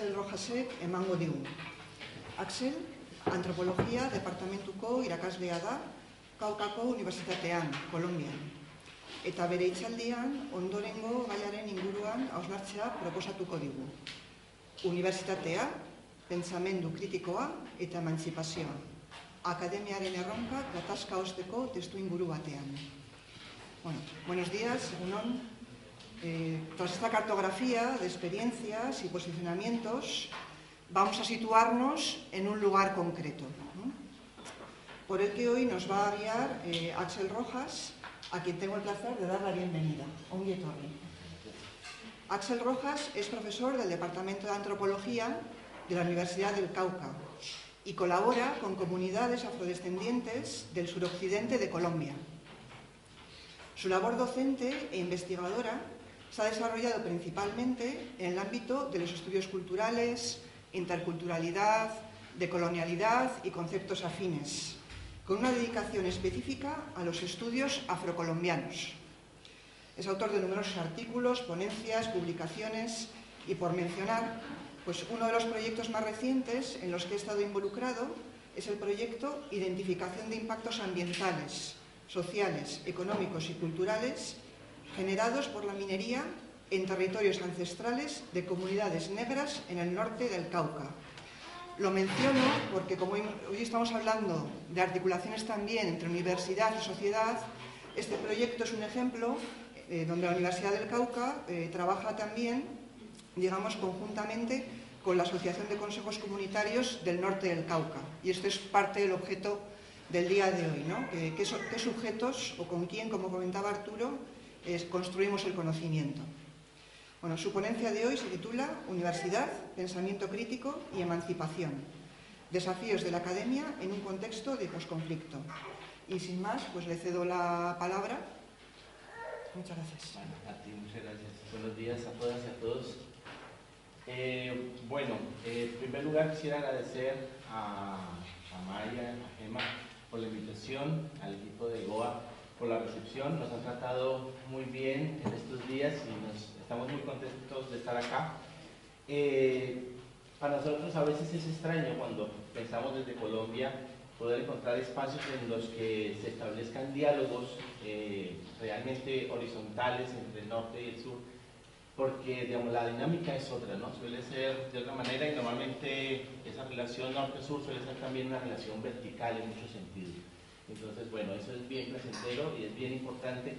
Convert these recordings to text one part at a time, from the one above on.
Axel Rojasek emango digu. Axel, antropologia departamentuko irakaslea da Kaukako Unibertsitatean, Kolombian. Eta bere itxaldian, ondorengo gaiaren inguruan hausnartzea proposatuko digu. Unibertsitatea, pentsamendu kritikoa eta emantzipazioa. Akademiaren erronka gatazka osteko testu inguru batean. Bueno, buenos días, egunon. Eh, tras esta cartografía de experiencias y posicionamientos, vamos a situarnos en un lugar concreto, por el que hoy nos va a guiar eh, Axel Rojas, a quien tengo el placer de dar la bienvenida. Axel Rojas es profesor del Departamento de Antropología de la Universidad del Cauca y colabora con comunidades afrodescendientes del suroccidente de Colombia. Su labor docente e investigadora se ha desarrollado principalmente en el ámbito de los estudios culturales, interculturalidad, decolonialidad y conceptos afines, con una dedicación específica a los estudios afrocolombianos. Es autor de numerosos artículos, ponencias, publicaciones y, por mencionar, pues uno de los proyectos más recientes en los que he estado involucrado es el proyecto Identificación de Impactos Ambientales, Sociales, Económicos y Culturales generados por la minería en territorios ancestrales de comunidades negras en el norte del Cauca. Lo menciono porque como hoy estamos hablando de articulaciones también entre universidad y sociedad, este proyecto es un ejemplo eh, donde la Universidad del Cauca eh, trabaja también, digamos, conjuntamente con la Asociación de Consejos Comunitarios del Norte del Cauca. Y esto es parte del objeto del día de hoy, ¿no? ¿Qué, sujetos o con quién, como comentaba Arturo, construimos el conocimiento? Bueno, su ponencia de hoy se titula Universidad, Pensamiento Crítico y Emancipación. Desafíos de la academia en un contexto de posconflicto. Y sin más, pues le cedo la palabra. Muchas gracias. A. Buenos días a todas y a todos. Eh, bueno, eh, en primer lugar quisiera agradecer a, a Maya, a Gemma, por la invitación, al equipo de GOA por la recepción. Nos han tratado muy bien en estos días y nos estamos muy contentos de estar acá. Eh, para nosotros a veces es extraño cuando pensamos desde Colombia poder encontrar espacios en los que se establezcan diálogos eh, realmente horizontales entre el norte y el sur, porque digamos, la dinámica es otra, ¿no? Suele ser de otra manera y normalmente esa relación norte-sur suele ser también una relación vertical en muchos sentidos. Entonces, bueno, eso es bien placentero y es bien importante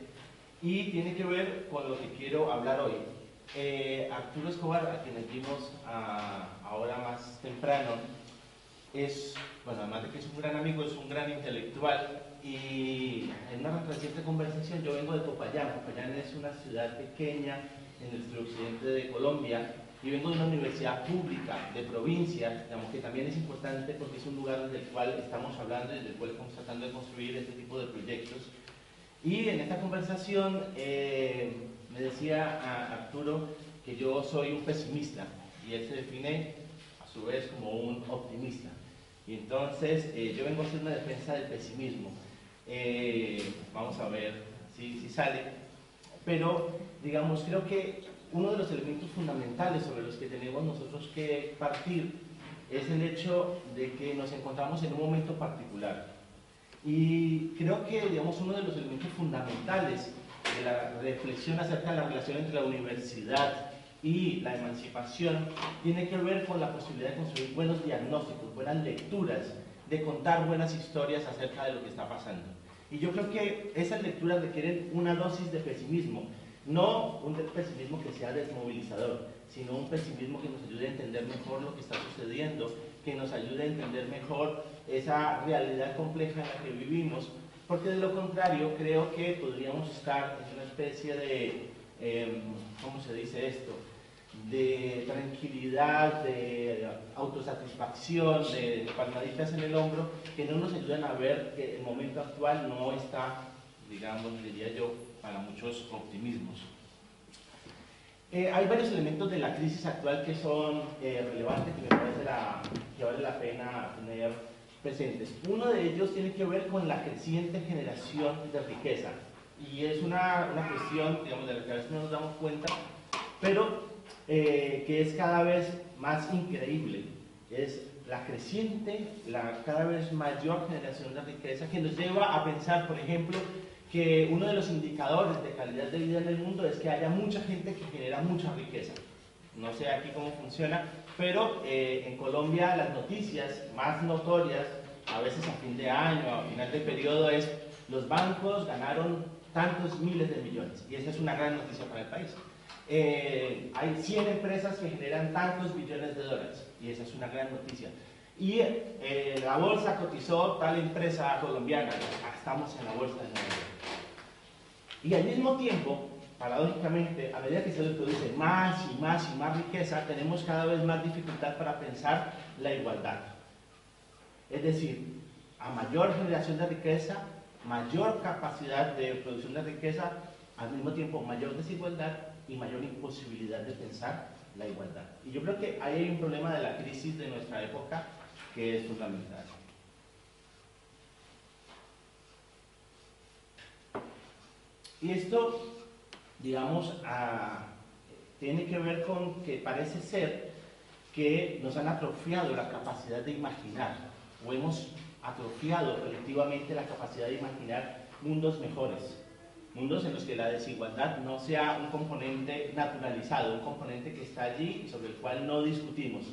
y tiene que ver con lo que quiero hablar hoy. Eh, Arturo Escobar, a quien vimos a, ahora más temprano, es, bueno, además de que es un gran amigo, es un gran intelectual y en una reciente conversación yo vengo de Popayán. Popayán es una ciudad pequeña en el suroccidente de Colombia y vengo de una universidad pública de provincia, digamos que también es importante porque es un lugar desde el cual estamos hablando y desde el cual estamos tratando de construir este tipo de proyectos. Y en esta conversación eh, me decía a Arturo que yo soy un pesimista y él se define a su vez como un optimista. Y entonces eh, yo vengo a hacer una defensa del pesimismo. Eh, vamos a ver si, si sale. Pero, digamos, creo que uno de los elementos fundamentales sobre los que tenemos nosotros que partir es el hecho de que nos encontramos en un momento particular. Y creo que, digamos, uno de los elementos fundamentales de la reflexión acerca de la relación entre la universidad y la emancipación tiene que ver con la posibilidad de construir buenos diagnósticos, buenas lecturas, de contar buenas historias acerca de lo que está pasando. Y yo creo que esas lecturas requieren una dosis de pesimismo, no un pesimismo que sea desmovilizador, sino un pesimismo que nos ayude a entender mejor lo que está sucediendo, que nos ayude a entender mejor esa realidad compleja en la que vivimos, porque de lo contrario creo que podríamos estar en una especie de, eh, ¿cómo se dice esto? de tranquilidad, de autosatisfacción, de palmaditas en el hombro, que no nos ayudan a ver que el momento actual no está, digamos, diría yo, para muchos optimismos. Eh, hay varios elementos de la crisis actual que son eh, relevantes, que me parece la, que vale la pena tener presentes. Uno de ellos tiene que ver con la creciente generación de riqueza y es una, una cuestión, digamos, de la que a veces no nos damos cuenta, pero eh, que es cada vez más increíble. Es la creciente, la cada vez mayor generación de riqueza que nos lleva a pensar, por ejemplo, que uno de los indicadores de calidad de vida en el mundo es que haya mucha gente que genera mucha riqueza. No sé aquí cómo funciona, pero eh, en Colombia las noticias más notorias, a veces a fin de año, a final de periodo, es los bancos ganaron tantos miles de millones. Y esa es una gran noticia para el país. Eh, hay 100 empresas que generan tantos billones de dólares. Y esa es una gran noticia. Y eh, la bolsa cotizó tal empresa colombiana, estamos en la bolsa de Nueva York. Y al mismo tiempo, paradójicamente, a medida que se produce más y más y más riqueza, tenemos cada vez más dificultad para pensar la igualdad. Es decir, a mayor generación de riqueza, mayor capacidad de producción de riqueza, al mismo tiempo mayor desigualdad y mayor imposibilidad de pensar la igualdad. Y yo creo que ahí hay un problema de la crisis de nuestra época que es fundamental. Y esto, digamos, tiene que ver con que parece ser que nos han atrofiado la capacidad de imaginar, o hemos atrofiado colectivamente la capacidad de imaginar mundos mejores, mundos en los que la desigualdad no sea un componente naturalizado, un componente que está allí y sobre el cual no discutimos.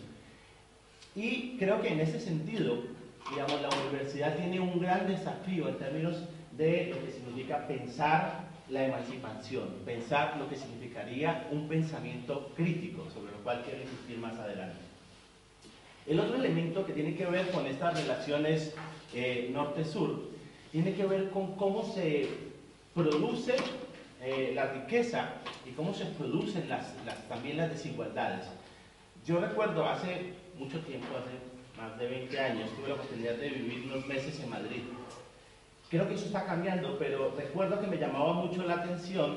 Y creo que en ese sentido, digamos, la universidad tiene un gran desafío en términos de lo que significa pensar la emancipación, pensar lo que significaría un pensamiento crítico, sobre lo cual quiero insistir más adelante. El otro elemento que tiene que ver con estas relaciones eh, norte-sur tiene que ver con cómo se produce eh, la riqueza y cómo se producen también las desigualdades. Yo recuerdo hace mucho tiempo, hace más de 20 años, tuve la oportunidad de vivir unos meses en Madrid Creo que eso está cambiando, pero recuerdo que me llamaba mucho la atención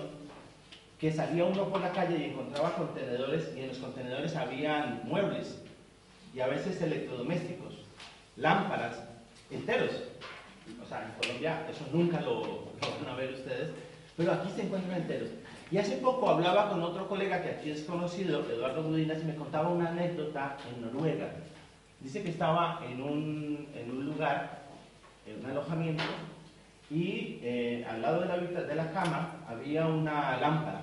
que salía uno por la calle y encontraba contenedores y en los contenedores habían muebles y a veces electrodomésticos, lámparas, enteros. O sea, en Colombia eso nunca lo, van a ver ustedes, pero aquí se encuentran enteros. Y hace poco hablaba con otro colega que aquí es conocido, Eduardo Budinas, y me contaba una anécdota en Noruega. Dice que estaba en un, en un lugar, en un alojamiento, y eh, al lado de la, de la cama había una lámpara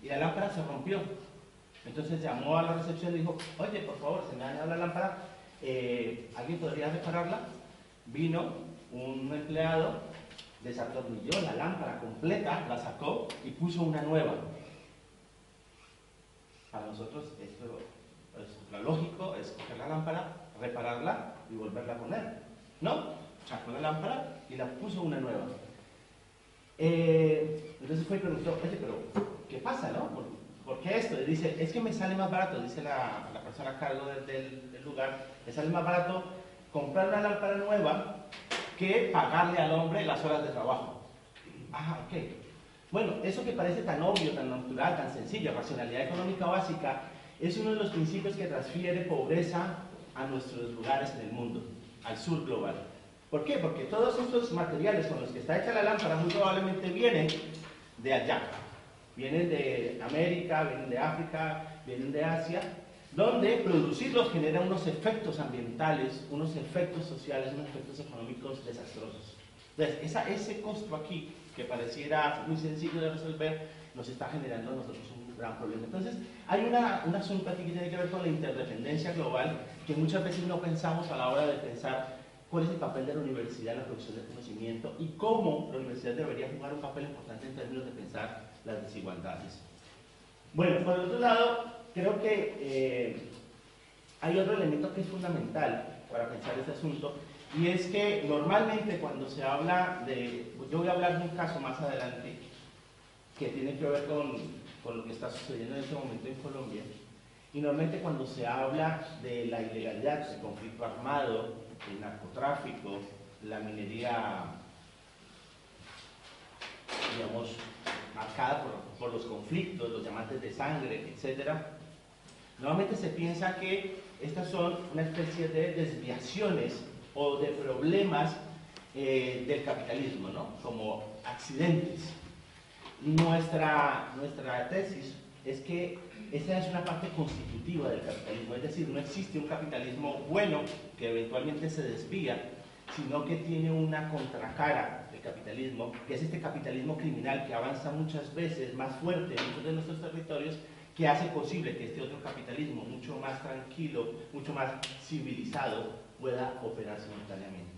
y la lámpara se rompió. Entonces llamó a la recepción y dijo, oye, por favor, se me ha dañado la lámpara, eh, ¿alguien podría repararla? Vino un empleado, desatornilló la lámpara completa, la sacó y puso una nueva. Para nosotros esto es lo lógico, es coger la lámpara, repararla y volverla a poner. ¿No? Sacó la lámpara y la puso una nueva. Eh, entonces fue y preguntó, oye, pero ¿qué pasa, no? ¿Por, qué esto? Y dice, es que me sale más barato, dice la, la persona a cargo del, lugar, me sale más barato comprar una lámpara nueva que pagarle al hombre las horas de trabajo. Ah, ok. Bueno, eso que parece tan obvio, tan natural, tan sencillo, racionalidad económica básica, es uno de los principios que transfiere pobreza a nuestros lugares en el mundo, al sur global. ¿Por qué? Porque todos estos materiales con los que está hecha la lámpara muy probablemente vienen de allá. Vienen de América, vienen de África, vienen de Asia, donde producirlos genera unos efectos ambientales, unos efectos sociales, unos efectos económicos desastrosos. Entonces, ese costo aquí, que pareciera muy sencillo de resolver, nos está generando a nosotros un gran problema. Entonces, hay una, un asunto aquí que tiene que ver con la interdependencia global, que muchas veces no pensamos a la hora de pensar cuál es el papel de la universidad en la producción del conocimiento y cómo la universidad debería jugar un papel importante en términos de pensar las desigualdades. Bueno, por otro lado, creo que eh, hay otro elemento que es fundamental para pensar este asunto y es que normalmente cuando se habla de, yo voy a hablar de un caso más adelante que tiene que ver con, con lo que está sucediendo en este momento en Colombia, y normalmente cuando se habla de la ilegalidad, del conflicto armado, el narcotráfico, la minería, digamos, marcada por, los conflictos, los diamantes de sangre, etc. Normalmente se piensa que estas son una especie de desviaciones o de problemas eh, del capitalismo, ¿no? como accidentes. Nuestra, nuestra tesis es que esa es una parte constitutiva del capitalismo, es decir, no existe un capitalismo bueno que eventualmente se desvía, sino que tiene una contracara del capitalismo, que es este capitalismo criminal que avanza muchas veces más fuerte en muchos de nuestros territorios, que hace posible que este otro capitalismo, mucho más tranquilo, mucho más civilizado, pueda operar simultáneamente.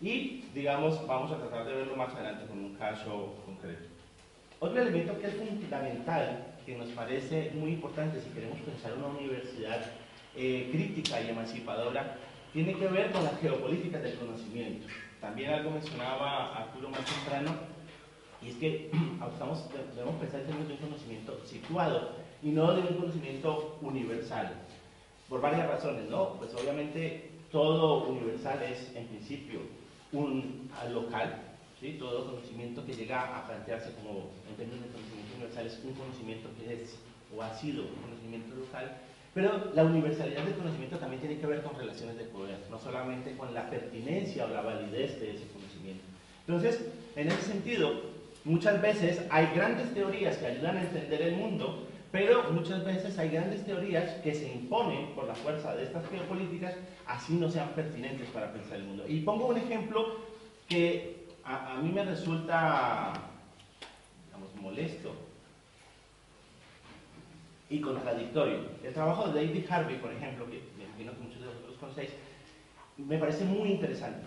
Y, digamos, vamos a tratar de verlo más adelante con un caso concreto. Otro elemento que es fundamental, que nos parece muy importante si queremos pensar una universidad eh, crítica y emancipadora, tiene que ver con las geopolíticas del conocimiento. También algo mencionaba Arturo más temprano, y es que estamos, debemos pensar en un conocimiento situado y no de un conocimiento universal, por varias razones, ¿no? Pues obviamente todo universal es en principio un local, ¿sí? todo conocimiento que llega a plantearse como en términos de es un conocimiento que es o ha sido un conocimiento local, pero la universalidad del conocimiento también tiene que ver con relaciones de poder, no solamente con la pertinencia o la validez de ese conocimiento. Entonces, en ese sentido, muchas veces hay grandes teorías que ayudan a entender el mundo, pero muchas veces hay grandes teorías que se imponen por la fuerza de estas geopolíticas, así no sean pertinentes para pensar el mundo. Y pongo un ejemplo que a, mí me resulta, molesto y contradictorio. El trabajo de David Harvey, por ejemplo, que me imagino que muchos de vosotros conocéis, me parece muy interesante.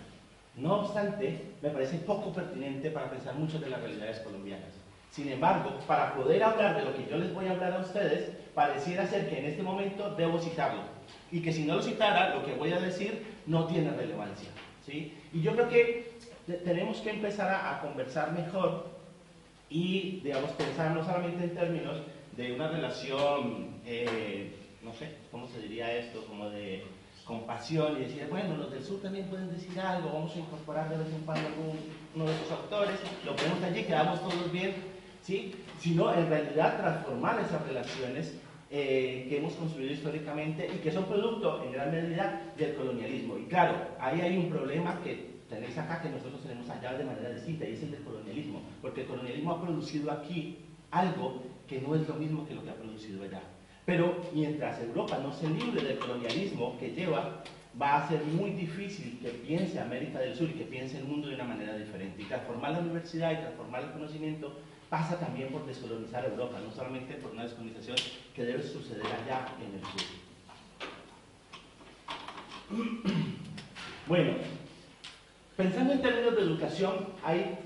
No obstante, me parece poco pertinente para pensar muchas de las realidades colombianas. Sin embargo, para poder hablar de lo que yo les voy a hablar a ustedes, pareciera ser que en este momento debo citarlo. Y que si no lo citara, lo que voy a decir no tiene relevancia. ¿sí? Y yo creo que tenemos que empezar a, conversar mejor y, digamos, pensar no solamente en términos de una relación, eh, no sé, ¿cómo se diría esto? Como de compasión y decir, bueno, los del sur también pueden decir algo, vamos a incorporar de vez en cuando uno de sus autores, lo ponemos allí, quedamos todos bien, ¿sí? sino en realidad transformar esas relaciones eh, que hemos construido históricamente y que son producto en gran medida del colonialismo. Y claro, ahí hay un problema que tenéis acá que nosotros tenemos allá de manera distinta y es el del colonialismo, porque el colonialismo ha producido aquí algo que no es lo mismo que lo que ha producido allá. Pero mientras Europa no se libre del colonialismo que lleva, va a ser muy difícil que piense América del Sur y que piense el mundo de una manera diferente. Y transformar la universidad y transformar el conocimiento pasa también por descolonizar Europa, no solamente por una descolonización que debe suceder allá en el sur. Bueno, pensando en términos de educación, hay,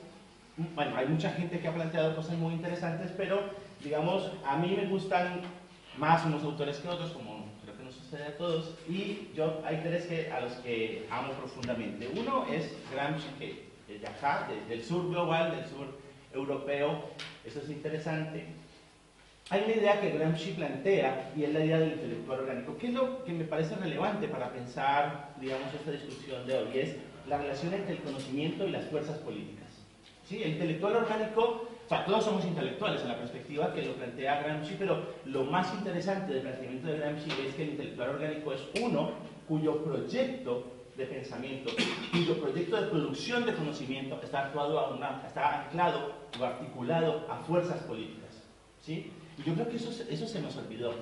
bueno, hay mucha gente que ha planteado cosas muy interesantes, pero digamos, a mí me gustan más unos autores que otros, como creo que nos sucede a todos, y yo hay tres que, a los que amo profundamente. Uno es Gramsci, que es de acá, del sur global, del sur europeo, eso es interesante. Hay una idea que Gramsci plantea y es la idea del intelectual orgánico. ¿Qué es lo que me parece relevante para pensar, digamos, esta discusión de hoy? Es la relación entre el conocimiento y las fuerzas políticas. ¿Sí? El intelectual orgánico, o sea, todos somos intelectuales en la perspectiva que lo plantea Gramsci, pero lo más interesante del planteamiento de Gramsci es que el intelectual orgánico es uno cuyo proyecto de pensamiento, cuyo proyecto de producción de conocimiento está, actuado a una, está anclado o articulado a fuerzas políticas. ¿sí? Y yo creo que eso, eso se nos olvidó.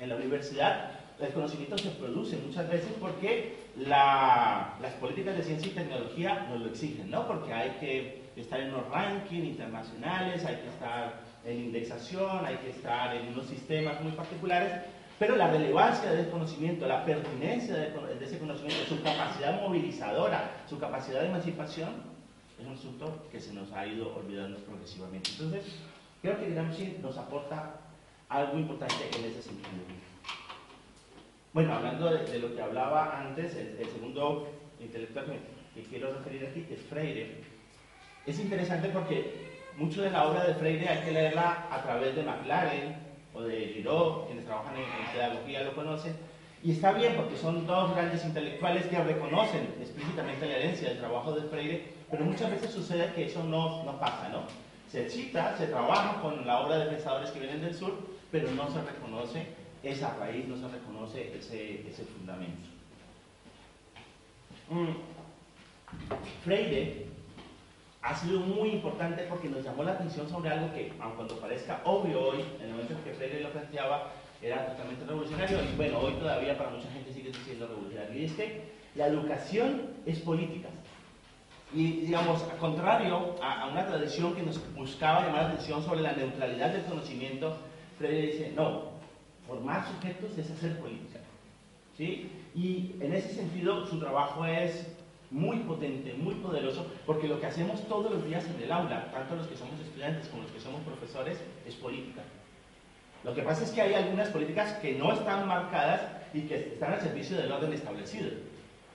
En la universidad el conocimiento se produce muchas veces porque las políticas de ciencia y tecnología nos lo exigen, ¿no? Porque hay que estar en los rankings internacionales, hay que estar en indexación, hay que estar en unos sistemas muy particulares pero la relevancia del conocimiento, la pertinencia de, ese conocimiento, su capacidad movilizadora, su capacidad de emancipación, es un asunto que se nos ha ido olvidando progresivamente. Entonces, creo que Gramsci nos aporta algo importante en ese sentido. Bueno, hablando de, lo que hablaba antes, el, segundo intelectual que, que quiero referir aquí, que es Freire, es interesante porque mucho de la obra de Freire hay que leerla a través de McLaren, o de Giraud, quienes trabajan en, pedagogía lo conocen, y está bien porque son dos grandes intelectuales que reconocen explícitamente la herencia del trabajo de Freire, pero muchas veces sucede que eso no, no pasa, ¿no? Se cita, se trabaja con la obra de pensadores que vienen del sur, pero no se reconoce esa raíz, no se reconoce ese, ese fundamento. Mm. Freire ha sido muy importante porque nos llamó la atención sobre algo que, aun cuando parezca obvio hoy, en el momento en que Freire lo planteaba, era totalmente revolucionario y bueno, hoy todavía para mucha gente sigue siendo revolucionario. Y es que la educación es política. Y digamos, al contrario a, una tradición que nos buscaba llamar la atención sobre la neutralidad del conocimiento, Freire dice, no, formar sujetos es hacer política. ¿sí? Y en ese sentido su trabajo es muy potente, muy poderoso, porque lo que hacemos todos los días en el aula, tanto los que somos estudiantes como los que somos profesores, es política. Lo que pasa es que hay algunas políticas que no están marcadas y que están al servicio del orden establecido.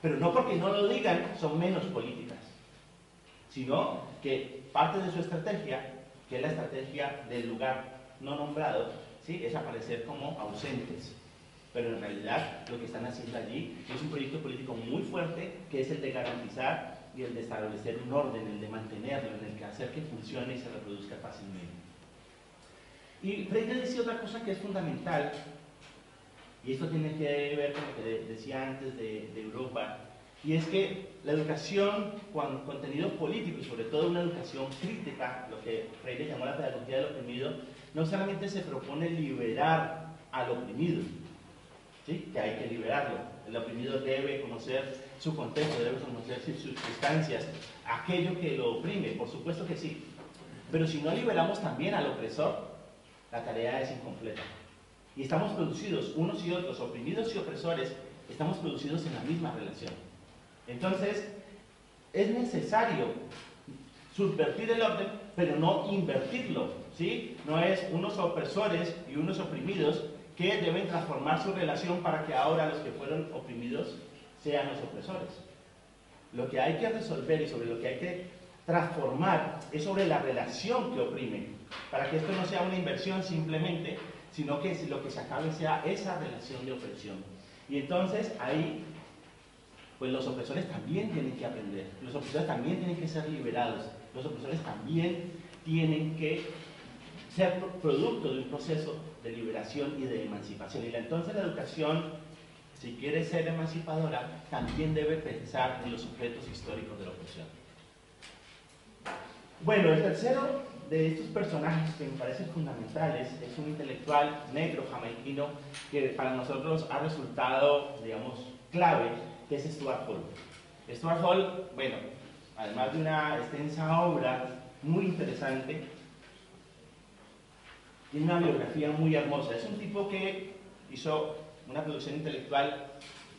Pero no porque no lo digan son menos políticas, sino que parte de su estrategia, que es la estrategia del lugar no nombrado, ¿sí? es aparecer como ausentes pero en realidad lo que están haciendo allí es un proyecto político muy fuerte que es el de garantizar y el de establecer un orden, el de mantenerlo, en el que hacer que funcione y se reproduzca fácilmente. Y Freire decía otra cosa que es fundamental, y esto tiene que ver con lo que decía antes de, de Europa, y es que la educación con contenido político y sobre todo una educación crítica, lo que Freire llamó la pedagogía del oprimido, no solamente se propone liberar al oprimido, que hay que liberarlo. El oprimido debe conocer su contexto, debe conocer sus circunstancias, aquello que lo oprime, por supuesto que sí. Pero si no liberamos también al opresor, la tarea es incompleta. Y estamos producidos, unos y otros, oprimidos y opresores, estamos producidos en la misma relación. Entonces, es necesario subvertir el orden, pero no invertirlo. ¿sí? No es unos opresores y unos oprimidos que deben transformar su relación para que ahora los que fueron oprimidos sean los opresores. Lo que hay que resolver y sobre lo que hay que transformar es sobre la relación que oprime, para que esto no sea una inversión simplemente, sino que lo que se acabe sea esa relación de opresión. Y entonces ahí, pues los opresores también tienen que aprender, los opresores también tienen que ser liberados, los opresores también tienen que ser producto de un proceso de liberación y de emancipación. Y entonces la educación, si quiere ser emancipadora, también debe pensar en los sujetos históricos de la opresión. Bueno, el tercero de estos personajes que me parecen fundamentales es un intelectual negro jamaiquino que para nosotros ha resultado, digamos, clave, que es Stuart Hall. Stuart Hall, bueno, además de una extensa obra muy interesante, tiene una biografía muy hermosa. Es un tipo que hizo una producción intelectual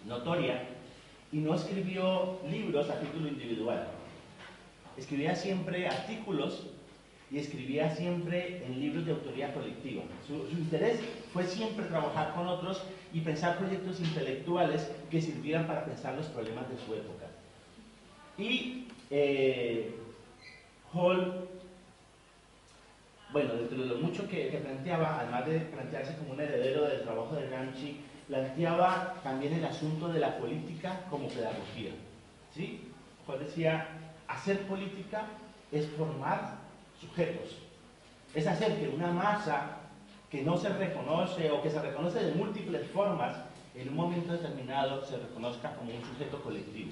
notoria y no escribió libros a título individual. Escribía siempre artículos y escribía siempre en libros de autoría colectiva. Su, interés fue siempre trabajar con otros y pensar proyectos intelectuales que sirvieran para pensar los problemas de su época. Y eh, Hall bueno, dentro de lo mucho que, planteaba, además de plantearse como un heredero del trabajo de Gramsci, planteaba también el asunto de la política como pedagogía. ¿sí? Juan decía, hacer política es formar sujetos, es hacer que una masa que no se reconoce o que se reconoce de múltiples formas, en un momento determinado se reconozca como un sujeto colectivo.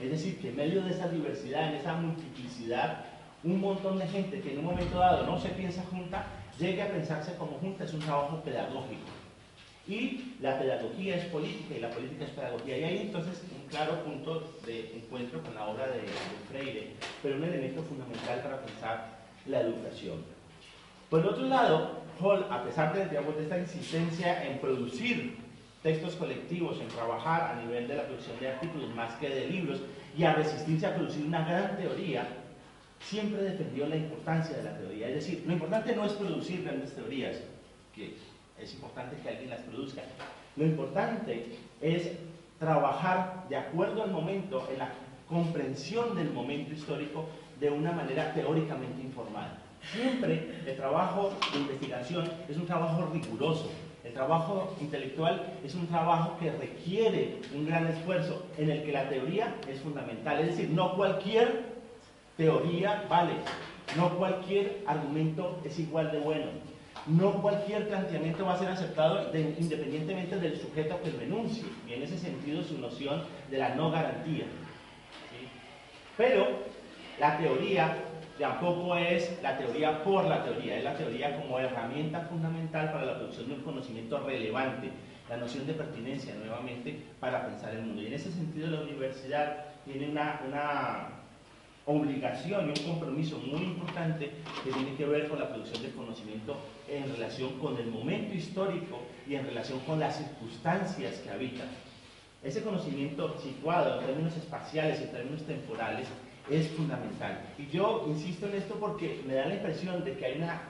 Es decir, que en medio de esa diversidad, en esa multiplicidad, un montón de gente que en un momento dado no se piensa junta, llegue a pensarse como junta, es un trabajo pedagógico. Y la pedagogía es política y la política es pedagogía. Y hay entonces un claro punto de encuentro con la obra de, Freire, pero un elemento fundamental para pensar la educación. Por otro lado, Hall, a pesar de, digamos, de esta insistencia en producir textos colectivos, en trabajar a nivel de la producción de artículos más que de libros, y a resistirse a producir una gran teoría, siempre defendió la importancia de la teoría. Es decir, lo importante no es producir grandes teorías, que es importante que alguien las produzca. Lo importante es trabajar de acuerdo al momento, en la comprensión del momento histórico de una manera teóricamente informada. Siempre el trabajo de investigación es un trabajo riguroso. El trabajo intelectual es un trabajo que requiere un gran esfuerzo en el que la teoría es fundamental. Es decir, no cualquier teoría vale. No cualquier argumento es igual de bueno. No cualquier planteamiento va a ser aceptado independientemente del sujeto que lo enuncie. Y en ese sentido su noción de la no garantía. Pero la teoría tampoco es la teoría por la teoría, es la teoría como herramienta fundamental para la producción de un conocimiento relevante, la noción de pertinencia nuevamente para pensar el mundo. Y en ese sentido la universidad tiene una, una obligación y un compromiso muy importante que tiene que ver con la producción de conocimiento en relación con el momento histórico y en relación con las circunstancias que habitan. Ese conocimiento situado en términos espaciales y en términos temporales es fundamental. Y yo insisto en esto porque me da la impresión de que hay una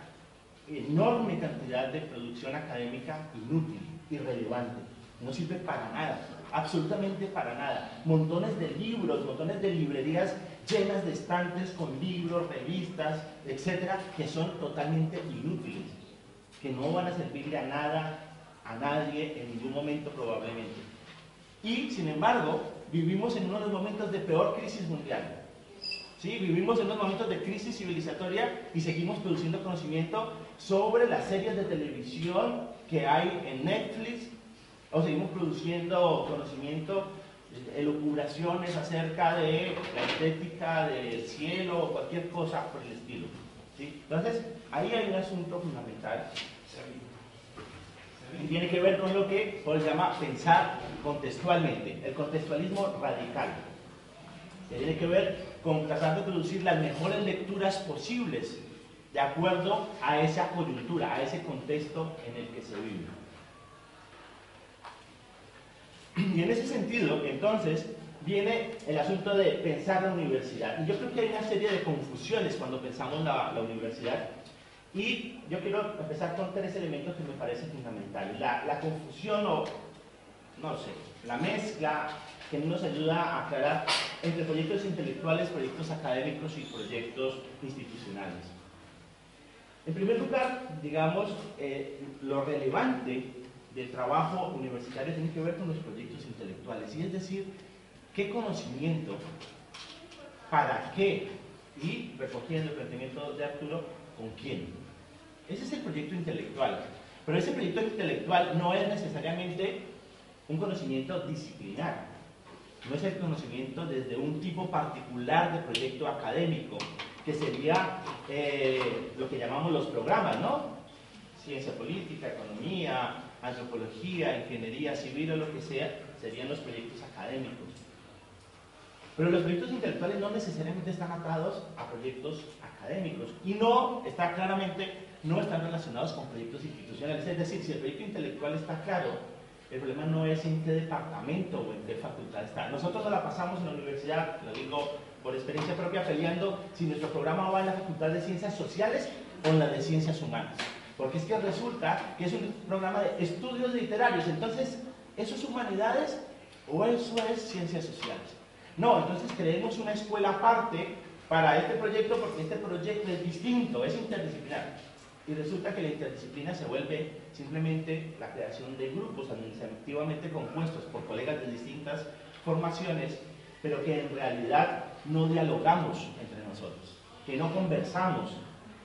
enorme cantidad de producción académica inútil, irrelevante, no sirve para nada, absolutamente para nada. Montones de libros, montones de librerías llenas de estantes con libros, revistas, etcétera, que son totalmente inútiles, que no van a servirle a nada, a nadie en ningún momento probablemente. Y, sin embargo, vivimos en uno de los momentos de peor crisis mundial ¿Sí? Vivimos en unos momentos de crisis civilizatoria y seguimos produciendo conocimiento sobre las series de televisión que hay en Netflix, o seguimos produciendo conocimiento, elucubraciones acerca de la estética del cielo o cualquier cosa por el estilo. ¿sí? Entonces, ahí hay un asunto fundamental y tiene que ver con lo que se llama pensar contextualmente, el contextualismo radical. Tiene que ver con tratar de producir las mejores lecturas posibles de acuerdo a esa coyuntura, a ese contexto en el que se vive. Y en ese sentido, entonces, viene el asunto de pensar la universidad. Y yo creo que hay una serie de confusiones cuando pensamos la, la universidad. Y yo quiero empezar con tres elementos que me parecen fundamentales. La, la confusión o, no sé, la mezcla que nos ayuda a aclarar entre proyectos intelectuales, proyectos académicos y proyectos institucionales. En primer lugar, digamos, eh, lo relevante del trabajo universitario tiene que ver con los proyectos intelectuales, y es decir, qué conocimiento, para qué, y recogiendo el planteamiento de Arturo, con quién. Ese es el proyecto intelectual. Pero ese proyecto intelectual no es necesariamente un conocimiento disciplinar no es el conocimiento desde un tipo particular de proyecto académico, que sería eh, lo que llamamos los programas, ¿no? Ciencia política, economía, antropología, ingeniería civil o lo que sea, serían los proyectos académicos. Pero los proyectos intelectuales no necesariamente están atados a proyectos académicos y no, está claramente, no están relacionados con proyectos institucionales. Es decir, si el proyecto intelectual está claro, el problema no es en qué departamento o en qué facultad está. Nosotros la pasamos en la universidad, lo digo por experiencia propia, peleando si nuestro programa va en la Facultad de Ciencias Sociales o en la de Ciencias Humanas. Porque es que resulta que es un programa de estudios literarios. Entonces, ¿eso es humanidades o eso es ciencias sociales? No, entonces creemos una escuela aparte para este proyecto porque este proyecto es distinto, es interdisciplinar. Y resulta que la interdisciplina se vuelve simplemente la creación de grupos administrativamente compuestos por colegas de distintas formaciones, pero que en realidad no dialogamos entre nosotros, que no conversamos,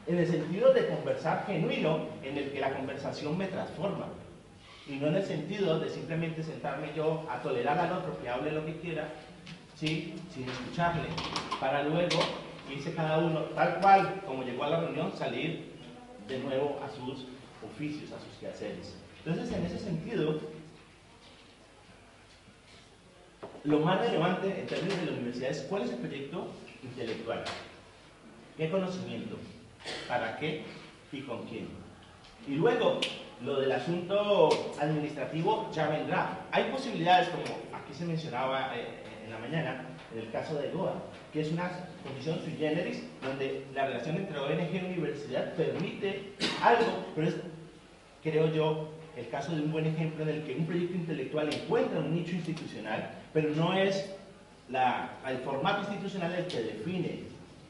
en el sentido de conversar genuino, en el que la conversación me transforma, y no en el sentido de simplemente sentarme yo a tolerar al otro que hable lo que quiera, ¿sí? sin escucharle, para luego irse cada uno, tal cual como llegó a la reunión, salir de nuevo a sus oficios, a sus quehaceres. Entonces, en ese sentido, lo más relevante en términos de la universidad es cuál es el proyecto intelectual, qué conocimiento, para qué y con quién. Y luego, lo del asunto administrativo ya vendrá. Hay posibilidades, como aquí se mencionaba eh, en la mañana, en el caso de GOA, que es una condición sui generis, donde la relación entre ONG y universidad permite algo, pero es, creo yo, el caso de un buen ejemplo en el que un proyecto intelectual encuentra un nicho institucional, pero no es el formato institucional el que define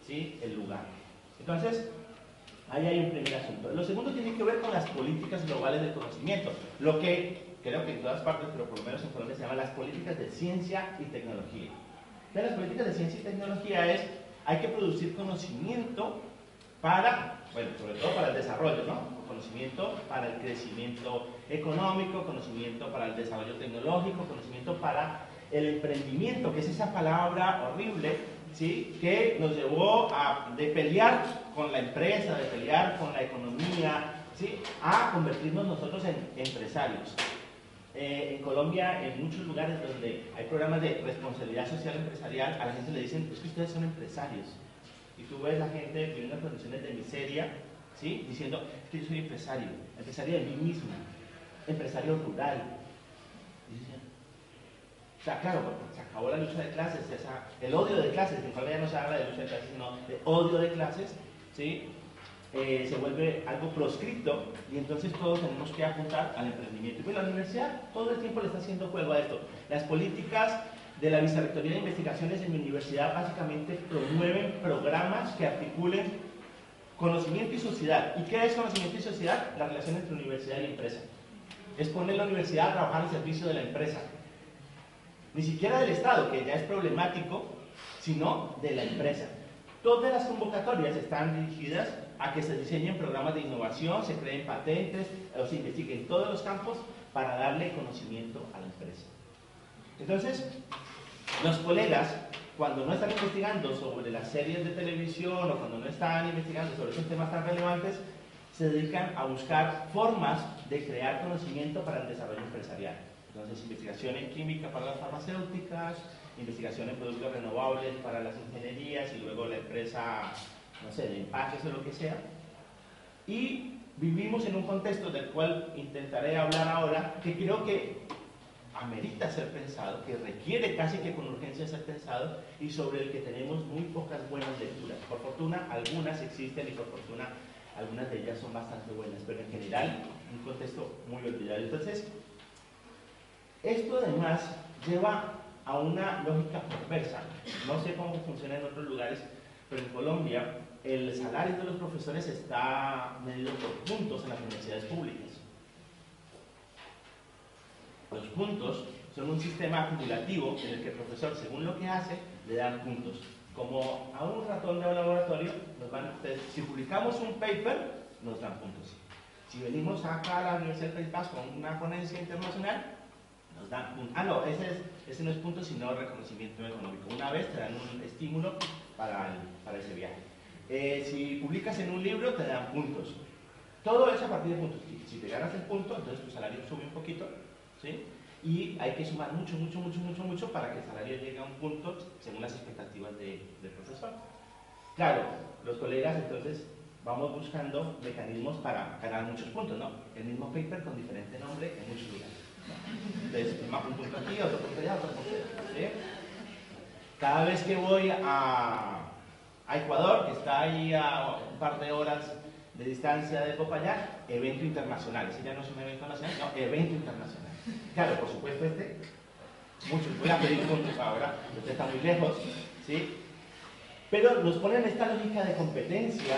el lugar. Entonces, ahí hay un primer asunto. Lo segundo tiene que ver con las políticas globales de conocimiento, lo que creo que en todas partes, pero por lo menos en Colombia se llama las políticas de ciencia y tecnología las políticas de ciencia y tecnología es, hay que producir conocimiento para, bueno, sobre todo para el desarrollo, ¿no? Conocimiento para el crecimiento económico, conocimiento para el desarrollo tecnológico, conocimiento para el emprendimiento, que es esa palabra horrible ¿sí? que nos llevó a de pelear con la empresa, de pelear con la economía, ¿sí? a convertirnos nosotros en empresarios. Eh, en Colombia, en muchos lugares donde hay programas de responsabilidad social empresarial, a la gente le dicen, es que ustedes son empresarios. Y tú ves la gente viviendo en condiciones de miseria, ¿sí? diciendo, es que yo soy empresario, empresario de mí mismo, empresario rural. o sea, claro, se acabó la lucha de clases, el odio de clases, en Colombia no se habla de lucha de clases, sino de odio de clases, ¿sí? Eh, se vuelve algo proscripto y entonces todos tenemos que apuntar al emprendimiento. Y pues la universidad todo el tiempo le está haciendo juego a esto. Las políticas de la Vicerrectoría de Investigaciones en mi universidad básicamente promueven programas que articulen conocimiento y sociedad. ¿Y qué es conocimiento y sociedad? La relación entre universidad y empresa. Es poner la universidad a trabajar al servicio de la empresa. Ni siquiera del Estado, que ya es problemático, sino de la empresa. Todas las convocatorias están dirigidas a que se diseñen programas de innovación, se creen patentes, o se investiguen todos los campos para darle conocimiento a la empresa. Entonces, los colegas, cuando no están investigando sobre las series de televisión o cuando no están investigando sobre esos temas tan relevantes, se dedican a buscar formas de crear conocimiento para el desarrollo empresarial. Entonces, investigación en química para las farmacéuticas, investigación en productos renovables para las ingenierías y luego la empresa no sé, de empaques o lo que sea. Y vivimos en un contexto del cual intentaré hablar ahora, que creo que amerita ser pensado, que requiere casi que con urgencia ser pensado y sobre el que tenemos muy pocas buenas lecturas. Por fortuna, algunas existen y por fortuna, algunas de ellas son bastante buenas, pero en general, un contexto muy olvidado. Entonces, esto además lleva a una lógica perversa. No sé cómo funciona en otros lugares, pero en Colombia el salario de los profesores está medido por puntos en las universidades públicas. Los puntos son un sistema acumulativo en el que el profesor, según lo que hace, le dan puntos. Como a un ratón de un laboratorio, si publicamos un paper, nos dan puntos. Si venimos acá a la Universidad del País con una ponencia internacional, nos dan. Ah, no, ese, no es punto, sino reconocimiento económico. Una vez te dan un estímulo para, ese viaje. Eh, si publicas en un libro, te dan puntos. Todo es a partir de puntos. Si te ganas el punto, entonces tu salario sube un poquito, ¿sí? Y hay que sumar mucho, mucho, mucho, mucho, mucho para que el salario llegue a un punto según las expectativas del profesor. Claro, los colegas entonces vamos buscando mecanismos para ganar muchos puntos, ¿no? El mismo paper con diferente nombre en muchos lugares. Entonces, un punto aquí, otro punto allá, otro punto allá. Cada vez que voy a a Ecuador, que está ahí a un par de horas de distancia de Popayán, evento internacional. Ese ya no es un evento nacional, no, evento internacional. Claro, por supuesto este, muchos voy a pedir puntos ahora, usted está muy lejos, ¿sí? Pero nos ponen esta lógica de competencia,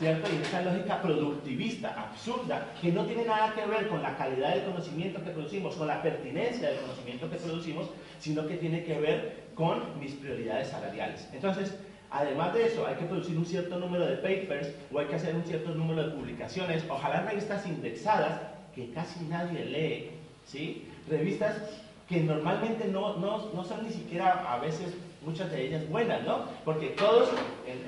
¿cierto? Y esta lógica productivista, absurda, que no tiene nada que ver con la calidad del conocimiento que producimos, con la pertinencia del conocimiento que producimos, sino que tiene que ver con mis prioridades salariales. Entonces, Además de eso, hay que producir un cierto número de papers o hay que hacer un cierto número de publicaciones, ojalá revistas indexadas que casi nadie lee, ¿sí? Revistas que normalmente no, no, no son ni siquiera a veces muchas de ellas buenas, ¿no? Porque todos en,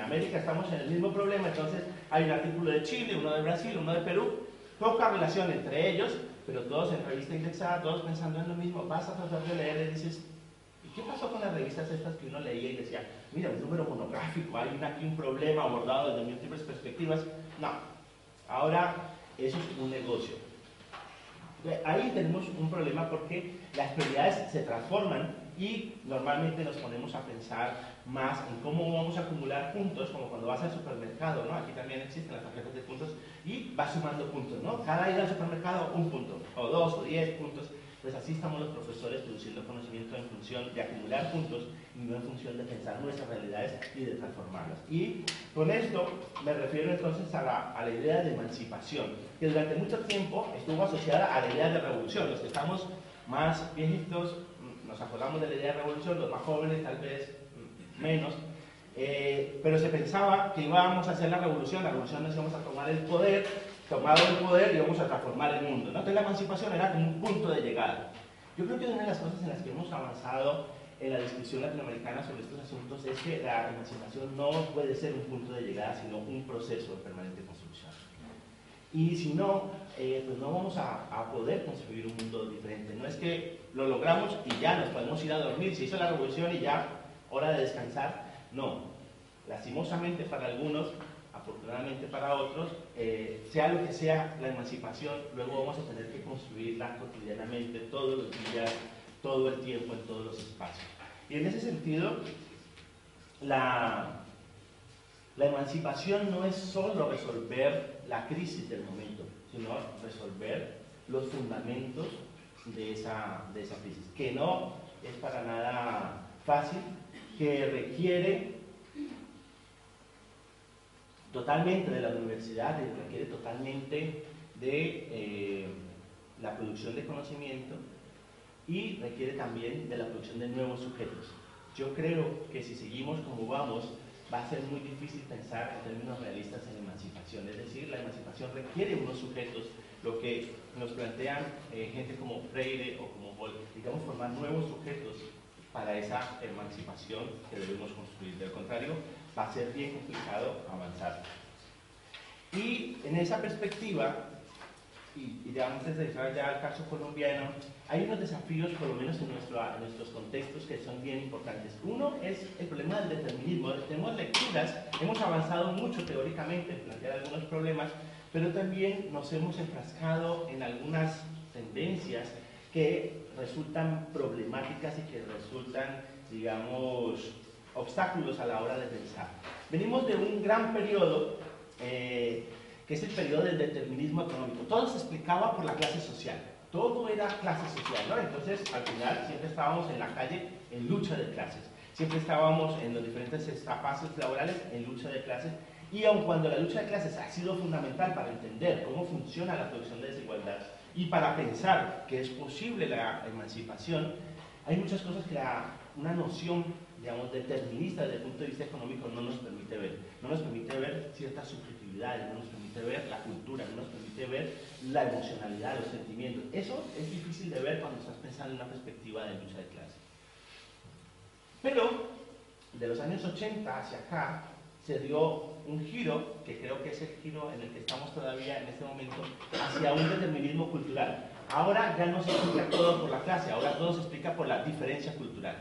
América estamos en el mismo problema, entonces hay un artículo de Chile, uno de Brasil, uno de Perú, poca relación entre ellos, pero todos en revista indexada, todos pensando en lo mismo, vas a tratar de leer y dices, ¿y qué pasó con las revistas estas que uno leía y decía, mira, un número monográfico, hay aquí un problema abordado desde múltiples perspectivas. No, ahora eso es un negocio. Ahí tenemos un problema porque las prioridades se transforman y normalmente nos ponemos a pensar más en cómo vamos a acumular puntos, como cuando vas al supermercado, ¿no? Aquí también existen las tarjetas de puntos y vas sumando puntos, ¿no? Cada ida al supermercado un punto, o dos, o diez puntos. Pues así estamos los profesores produciendo conocimiento en función de acumular puntos y no en función de pensar nuestras realidades y de transformarlas. Y con esto me refiero entonces a la, a la idea de emancipación, que durante mucho tiempo estuvo asociada a la idea de revolución. Los que estamos más viejitos mm, nos acordamos de la idea de revolución, los más jóvenes tal vez menos, eh, pero se pensaba que íbamos a hacer la revolución, la revolución nos íbamos a tomar el poder tomado el poder y vamos a transformar el mundo. Entonces la emancipación era como un punto de llegada. Yo creo que una de las cosas en las que hemos avanzado en la discusión latinoamericana sobre estos asuntos es que la emancipación no puede ser un punto de llegada, sino un proceso de permanente construcción. Y si no, eh, pues no vamos a, a, poder construir un mundo diferente. No es que lo logramos y ya nos podemos ir a dormir, se hizo la revolución y ya, hora de descansar. No, lastimosamente para algunos, afortunadamente para otros, eh, sea lo que sea la emancipación, luego vamos a tener que construirla cotidianamente, todos los días, todo el tiempo, en todos los espacios. Y en ese sentido, la, emancipación no es solo resolver la crisis del momento, sino resolver los fundamentos de esa, de esa crisis, que no es para nada fácil, que requiere totalmente de la universidad, requiere totalmente de eh, la producción de conocimiento y requiere también de la producción de nuevos sujetos. Yo creo que si seguimos como vamos, va a ser muy difícil pensar en términos realistas en emancipación. Es decir, la emancipación requiere unos sujetos, lo que nos plantean eh, gente como Freire o como Boll, digamos, formar nuevos sujetos para esa emancipación que debemos construir. De lo contrario, va a ser bien complicado avanzar. Y en esa perspectiva, y, y ya antes de entrar ya al caso colombiano, hay unos desafíos, por lo menos en, nuestro, en, nuestros contextos, que son bien importantes. Uno es el problema del determinismo. Tenemos lecturas, hemos avanzado mucho teóricamente en plantear algunos problemas, pero también nos hemos enfrascado en algunas tendencias que resultan problemáticas y que resultan, digamos, obstáculos a la hora de pensar. Venimos de un gran periodo, eh, que es el periodo del determinismo económico. Todo se explicaba por la clase social, todo era clase social, ¿no? Entonces, al final, siempre estábamos en la calle en lucha de clases, siempre estábamos en los diferentes espacios laborales en lucha de clases, y aun cuando la lucha de clases ha sido fundamental para entender cómo funciona la producción de desigualdad y para pensar que es posible la emancipación, hay muchas cosas que la, una noción digamos, determinista desde el punto de vista económico no nos permite ver. No nos permite ver ciertas subjetividades, no nos permite ver la cultura, no nos permite ver la emocionalidad, los sentimientos. Eso es difícil de ver cuando estás pensando en una perspectiva de lucha de clase. Pero de los años 80 hacia acá se dio un giro, que creo que es el giro en el que estamos todavía en este momento, hacia un determinismo cultural. Ahora ya no se explica todo por la clase, ahora todo se explica por la diferencia cultural.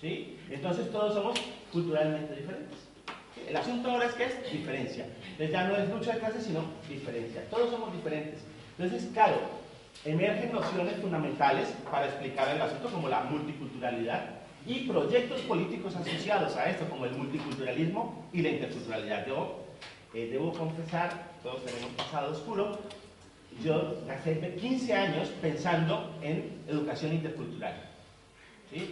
¿Sí? Entonces todos somos culturalmente diferentes. El asunto ahora es que es diferencia. Entonces ya no es lucha de clases, sino diferencia. Todos somos diferentes. Entonces, claro, emergen nociones fundamentales para explicar el asunto como la multiculturalidad y proyectos políticos asociados a esto como el multiculturalismo y la interculturalidad. Yo eh, debo confesar, todos tenemos pasado oscuro, yo hace 15 años pensando en educación intercultural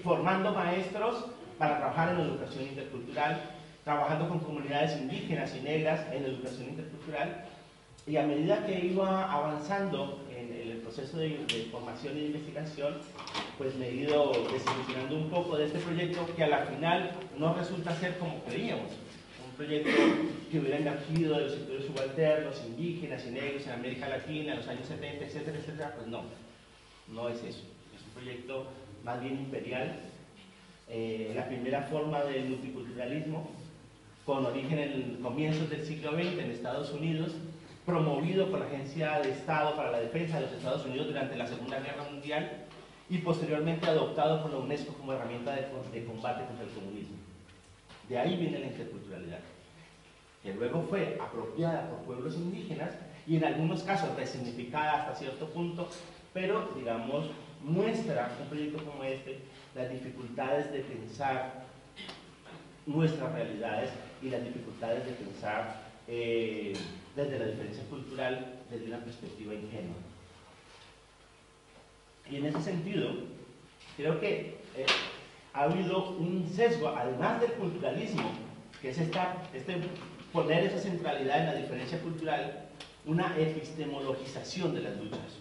formando maestros para trabajar en educación intercultural, trabajando con comunidades indígenas y negras en educación intercultural, y a medida que iba avanzando proceso de, formación y de investigación, pues me he ido desilusionando un poco de este proyecto que a la final no resulta ser como creíamos. Un proyecto que hubiera emergido de los sectores subalternos, indígenas y negros en América Latina en los años 70, etcétera, etcétera, pues no, no es eso. Es un proyecto más bien imperial, eh, la primera forma del multiculturalismo, con origen en comienzos del siglo XX en Estados Unidos, promovido por la Agencia de Estado para la Defensa de los Estados Unidos durante la Segunda Guerra Mundial y posteriormente adoptado por la UNESCO como herramienta de, de combate contra el comunismo. De ahí viene la interculturalidad, que luego fue apropiada por pueblos indígenas y en algunos casos resignificada hasta cierto punto, pero digamos muestra un proyecto como este las dificultades de pensar nuestras realidades y las dificultades de pensar eh, desde la diferencia cultural desde una perspectiva ingenua. Y en ese sentido, creo que eh, ha habido un sesgo, además del culturalismo, que es esta, este poner esa centralidad en la diferencia cultural, una epistemologización de las luchas.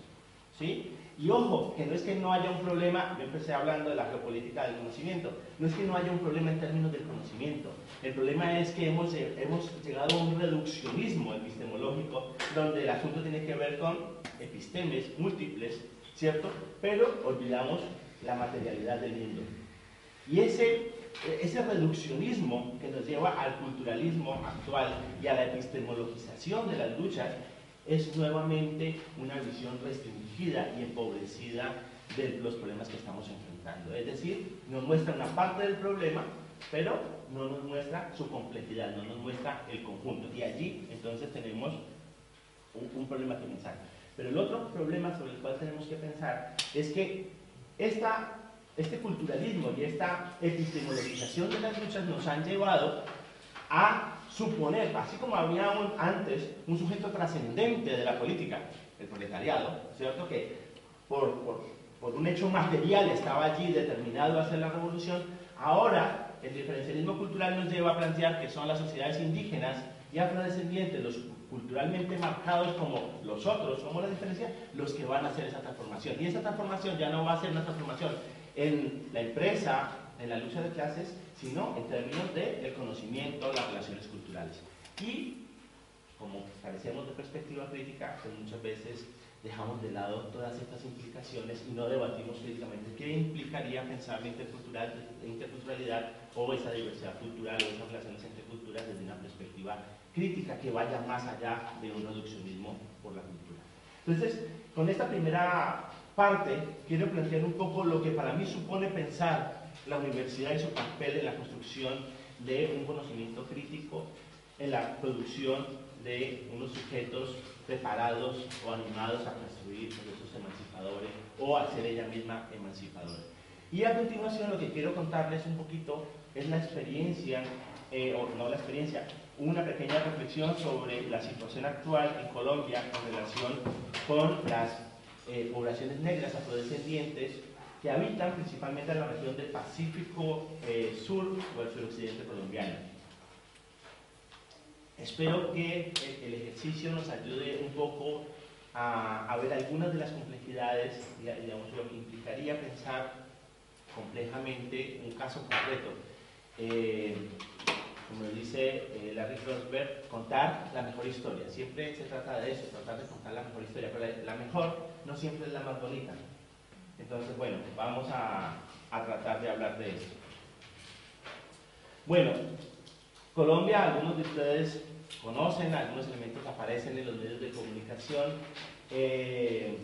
¿sí? Y ojo, que no es que no haya un problema, yo empecé hablando de la geopolítica del conocimiento, no es que no haya un problema en términos del conocimiento, el problema es que hemos, hemos llegado a un reduccionismo epistemológico donde el asunto tiene que ver con epistemes múltiples, ¿cierto? Pero olvidamos la materialidad del mundo. Y ese, ese reduccionismo que nos lleva al culturalismo actual y a la epistemologización de las luchas es nuevamente una visión restringida y empobrecida de los problemas que estamos enfrentando. Es decir, nos muestra una parte del problema, pero no nos muestra su complejidad, no nos muestra el conjunto. Y allí entonces tenemos un, problema que pensar. Pero el otro problema sobre el cual tenemos que pensar es que esta, este culturalismo y esta epistemologización de las luchas nos han llevado a suponer, así como había antes un sujeto trascendente de la política, el proletariado, ¿cierto? Que por, por, por, un hecho material estaba allí determinado a hacer la revolución, ahora el diferencialismo cultural nos lleva a plantear que son las sociedades indígenas y afrodescendientes, los culturalmente marcados como los otros, como la diferencia, los que van a hacer esa transformación. Y esa transformación ya no va a ser una transformación en la empresa, en la lucha de clases, sino en términos del de conocimiento, las relaciones culturales. Y como carecemos de perspectiva crítica, pues muchas veces dejamos de lado todas estas implicaciones y no debatimos críticamente qué implicaría pensar la interculturalidad o esa diversidad cultural o esas relaciones entre culturas desde una perspectiva crítica que vaya más allá de un reduccionismo por la cultura. Entonces, con esta primera parte, quiero plantear un poco lo que para mí supone pensar la universidad y su papel en la construcción de un conocimiento crítico, en la producción de unos sujetos preparados o animados a construir procesos emancipadores o a ser ella misma emancipadora. Y a continuación lo que quiero contarles un poquito es la experiencia, eh, o no la experiencia, una pequeña reflexión sobre la situación actual en Colombia en relación con las eh, poblaciones negras afrodescendientes que habitan principalmente en la región del Pacífico eh, Sur o el suroccidente colombiano. Espero que el, ejercicio nos ayude un poco a, ver algunas de las complejidades, digamos, lo que implicaría pensar complejamente un caso concreto. Eh, como dice eh, Larry Rosberg, contar la mejor historia. Siempre se trata de eso, tratar de contar la mejor historia, pero la, mejor no siempre es la más bonita. Entonces, bueno, vamos a, tratar de hablar de eso. Bueno, Colombia, algunos de ustedes conocen, algunos elementos aparecen en los medios de comunicación. Eh,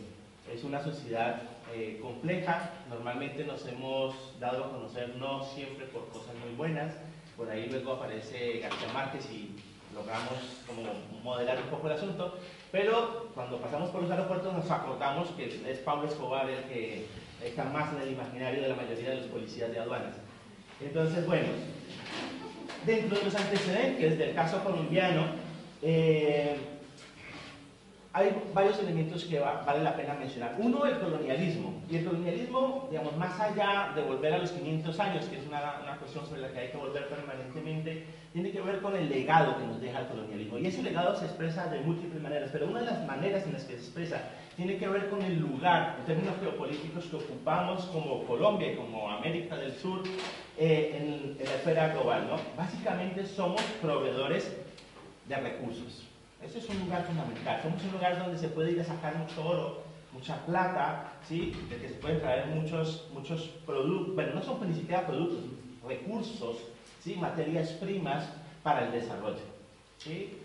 es una sociedad eh, compleja, normalmente nos hemos dado a conocer no siempre por cosas muy buenas, por ahí luego aparece García Márquez y logramos como modelar un poco el asunto, pero cuando pasamos por los aeropuertos nos acordamos que es Pablo Escobar el que está más en el imaginario de la mayoría de los policías de aduanas. Entonces, bueno, dentro de los antecedentes del caso colombiano, eh, hay varios elementos que vale la pena mencionar. Uno, el colonialismo. Y el colonialismo, digamos, más allá de volver a los 500 años, que es una, una, cuestión sobre la que hay que volver permanentemente, tiene que ver con el legado que nos deja el colonialismo. Y ese legado se expresa de múltiples maneras, pero una de las maneras en las que se expresa tiene que ver con el lugar, en términos geopolíticos, que ocupamos como Colombia y como América del Sur eh, en, en la esfera global. ¿no? Básicamente somos proveedores de recursos ese es un lugar fundamental. Somos un lugar donde se puede ir a sacar mucho oro, mucha plata, ¿sí? de que se pueden traer muchos, muchos productos, bueno, no son ni siquiera productos, recursos, ¿sí? materias primas para el desarrollo. ¿sí?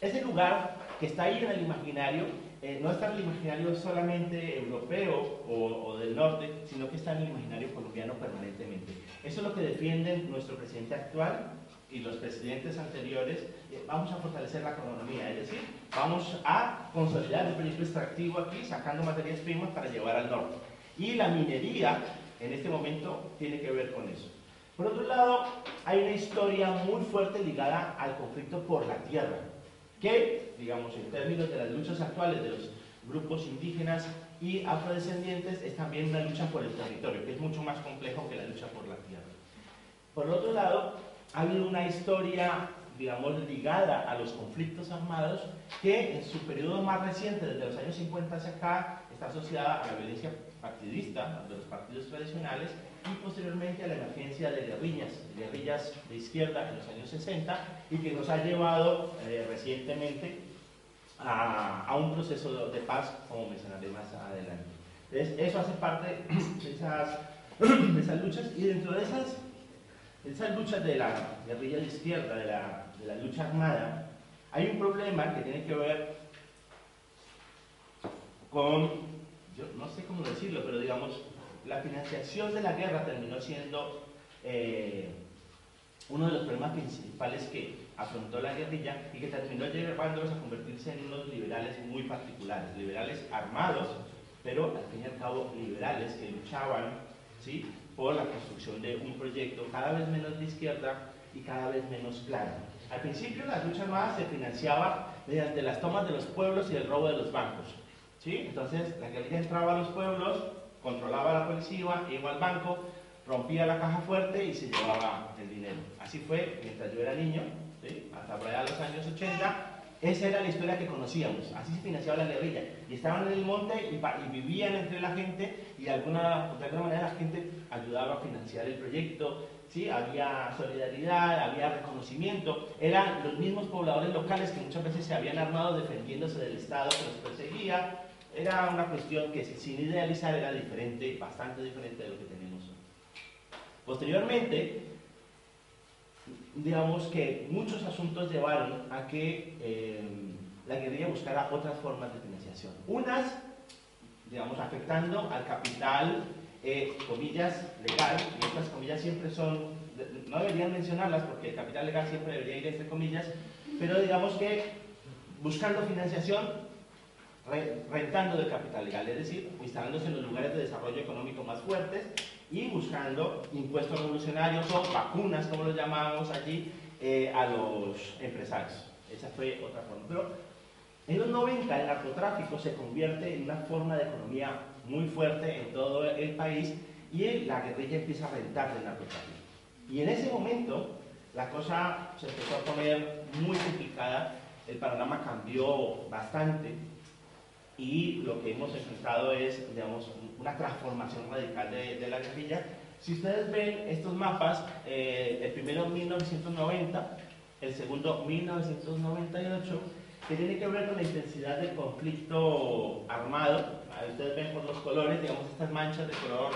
Ese lugar que está ahí en el imaginario, eh, no está en el imaginario solamente europeo o, o, del norte, sino que está en el imaginario colombiano permanentemente. Eso es lo que defienden nuestro presidente actual y los presidentes anteriores, eh, vamos a fortalecer la economía, es decir, vamos a consolidar el proyecto extractivo aquí, sacando materias primas para llevar al norte. Y la minería, en este momento, tiene que ver con eso. Por otro lado, hay una historia muy fuerte ligada al conflicto por la tierra, que, digamos, en términos de las luchas actuales de los grupos indígenas y afrodescendientes, es también una lucha por el territorio, que es mucho más complejo que la lucha por la tierra. Por otro lado, ha habido una historia, digamos, ligada a los conflictos armados que en su periodo más reciente, desde los años 50 hacia acá, está asociada a la violencia partidista de los partidos tradicionales y posteriormente a la emergencia de guerrillas, guerrillas de izquierda en los años 60 y que nos ha llevado eh, recientemente a, a, un proceso de, paz, como mencionaré más adelante. Entonces, eso hace parte de esas de esas luchas y dentro de esas, esas luchas de la guerrilla de izquierda, de la, de la lucha armada, hay un problema que tiene que ver con, yo no sé cómo decirlo, pero digamos, la financiación de la guerra terminó siendo eh, uno de los problemas principales que afrontó la guerrilla y que terminó llevándolos a convertirse en unos liberales muy particulares, liberales armados, pero al fin y al cabo liberales que luchaban ¿sí? Por la construcción de un proyecto cada vez menos de izquierda y cada vez menos claro. Al principio la lucha armada se financiaba mediante las tomas de los pueblos y el robo de los bancos. ¿sí? Entonces la guerrilla entraba a los pueblos, controlaba a la policía, iba al banco, rompía la caja fuerte y se llevaba el dinero. Así fue mientras yo era niño, hasta por allá los años 80, esa era la historia que conocíamos, así se financiaba la guerrilla. Y estaban en el monte y, vivían entre la gente y de alguna, de alguna manera la gente ayudaba a financiar el proyecto, ¿sí? había solidaridad, había reconocimiento. Eran los mismos pobladores locales que muchas veces se habían armado defendiéndose del Estado que los perseguía. Era una cuestión que sin idealizar era diferente, bastante diferente de lo que tenemos hoy. Posteriormente, digamos que muchos asuntos llevaron a que eh, la guerrilla buscara otras formas de financiación. Unas, digamos, afectando al capital, eh, comillas, legal, y estas comillas siempre son, no deberían mencionarlas porque el capital legal siempre debería ir entre comillas, pero digamos que buscando financiación rentando del capital legal, es decir, instalándose en los lugares de desarrollo económico más fuertes y buscando impuestos revolucionarios o vacunas, como lo llamábamos allí, eh, a los empresarios. Esa fue otra forma. Pero en los 90 el narcotráfico se convierte en una forma de economía muy fuerte en todo el país y la guerrilla empieza a rentar del narcotráfico. Y en ese momento la cosa se empezó a poner muy complicada, el panorama cambió bastante y lo que hemos enfrentado es, digamos, una transformación radical de, la guerrilla. Si ustedes ven estos mapas, eh, el primero 1990, el segundo 1998, que tiene que ver con la intensidad del conflicto armado. Ahí ustedes ven por los colores, digamos, estas manchas de color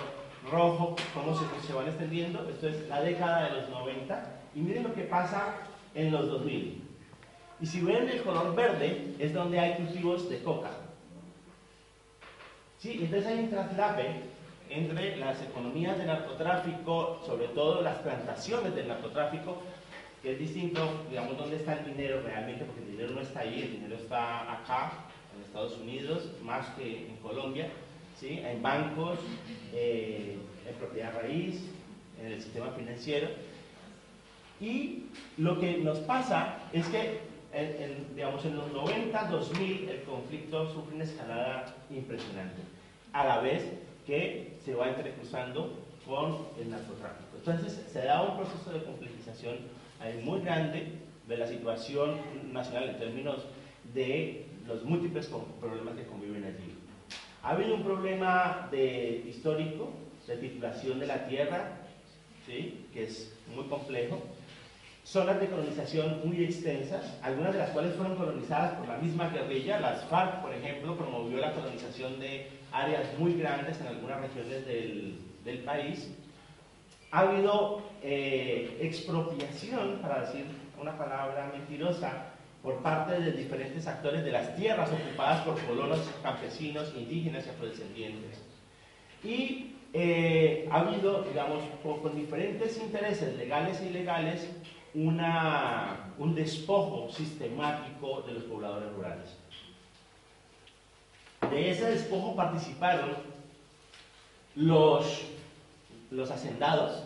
rojo, cómo se, se van extendiendo. Esto es la década de los 90. Y miren lo que pasa en los 2000. Y si ven el color verde, es donde hay cultivos de coca. Sí, entonces hay un traslape entre las economías del narcotráfico, sobre todo las plantaciones del narcotráfico, que es distinto, digamos, dónde está el dinero realmente, porque el dinero no está ahí, el dinero está acá, en Estados Unidos, más que en Colombia, ¿sí? en bancos, eh, en propiedad raíz, en el sistema financiero. Y lo que nos pasa es que en, digamos, en los 90, 2000, el conflicto sufre una escalada impresionante, a la vez que se va entrecruzando con el narcotráfico. Entonces, se da un proceso de complejización muy grande de la situación nacional en términos de los múltiples problemas que conviven allí. Ha habido un problema de, histórico de titulación de la tierra, ¿sí? que es muy complejo, zonas de colonización muy extensas, algunas de las cuales fueron colonizadas por la misma guerrilla. Las FARC, por ejemplo, promovió la colonización de áreas muy grandes en algunas regiones del, del país. Ha habido eh, expropiación, para decir una palabra mentirosa, por parte de diferentes actores de las tierras ocupadas por colonos campesinos, indígenas y afrodescendientes. Y eh, ha habido, digamos, con diferentes intereses legales e ilegales, una, un despojo sistemático de los pobladores rurales. De ese despojo participaron los, los hacendados,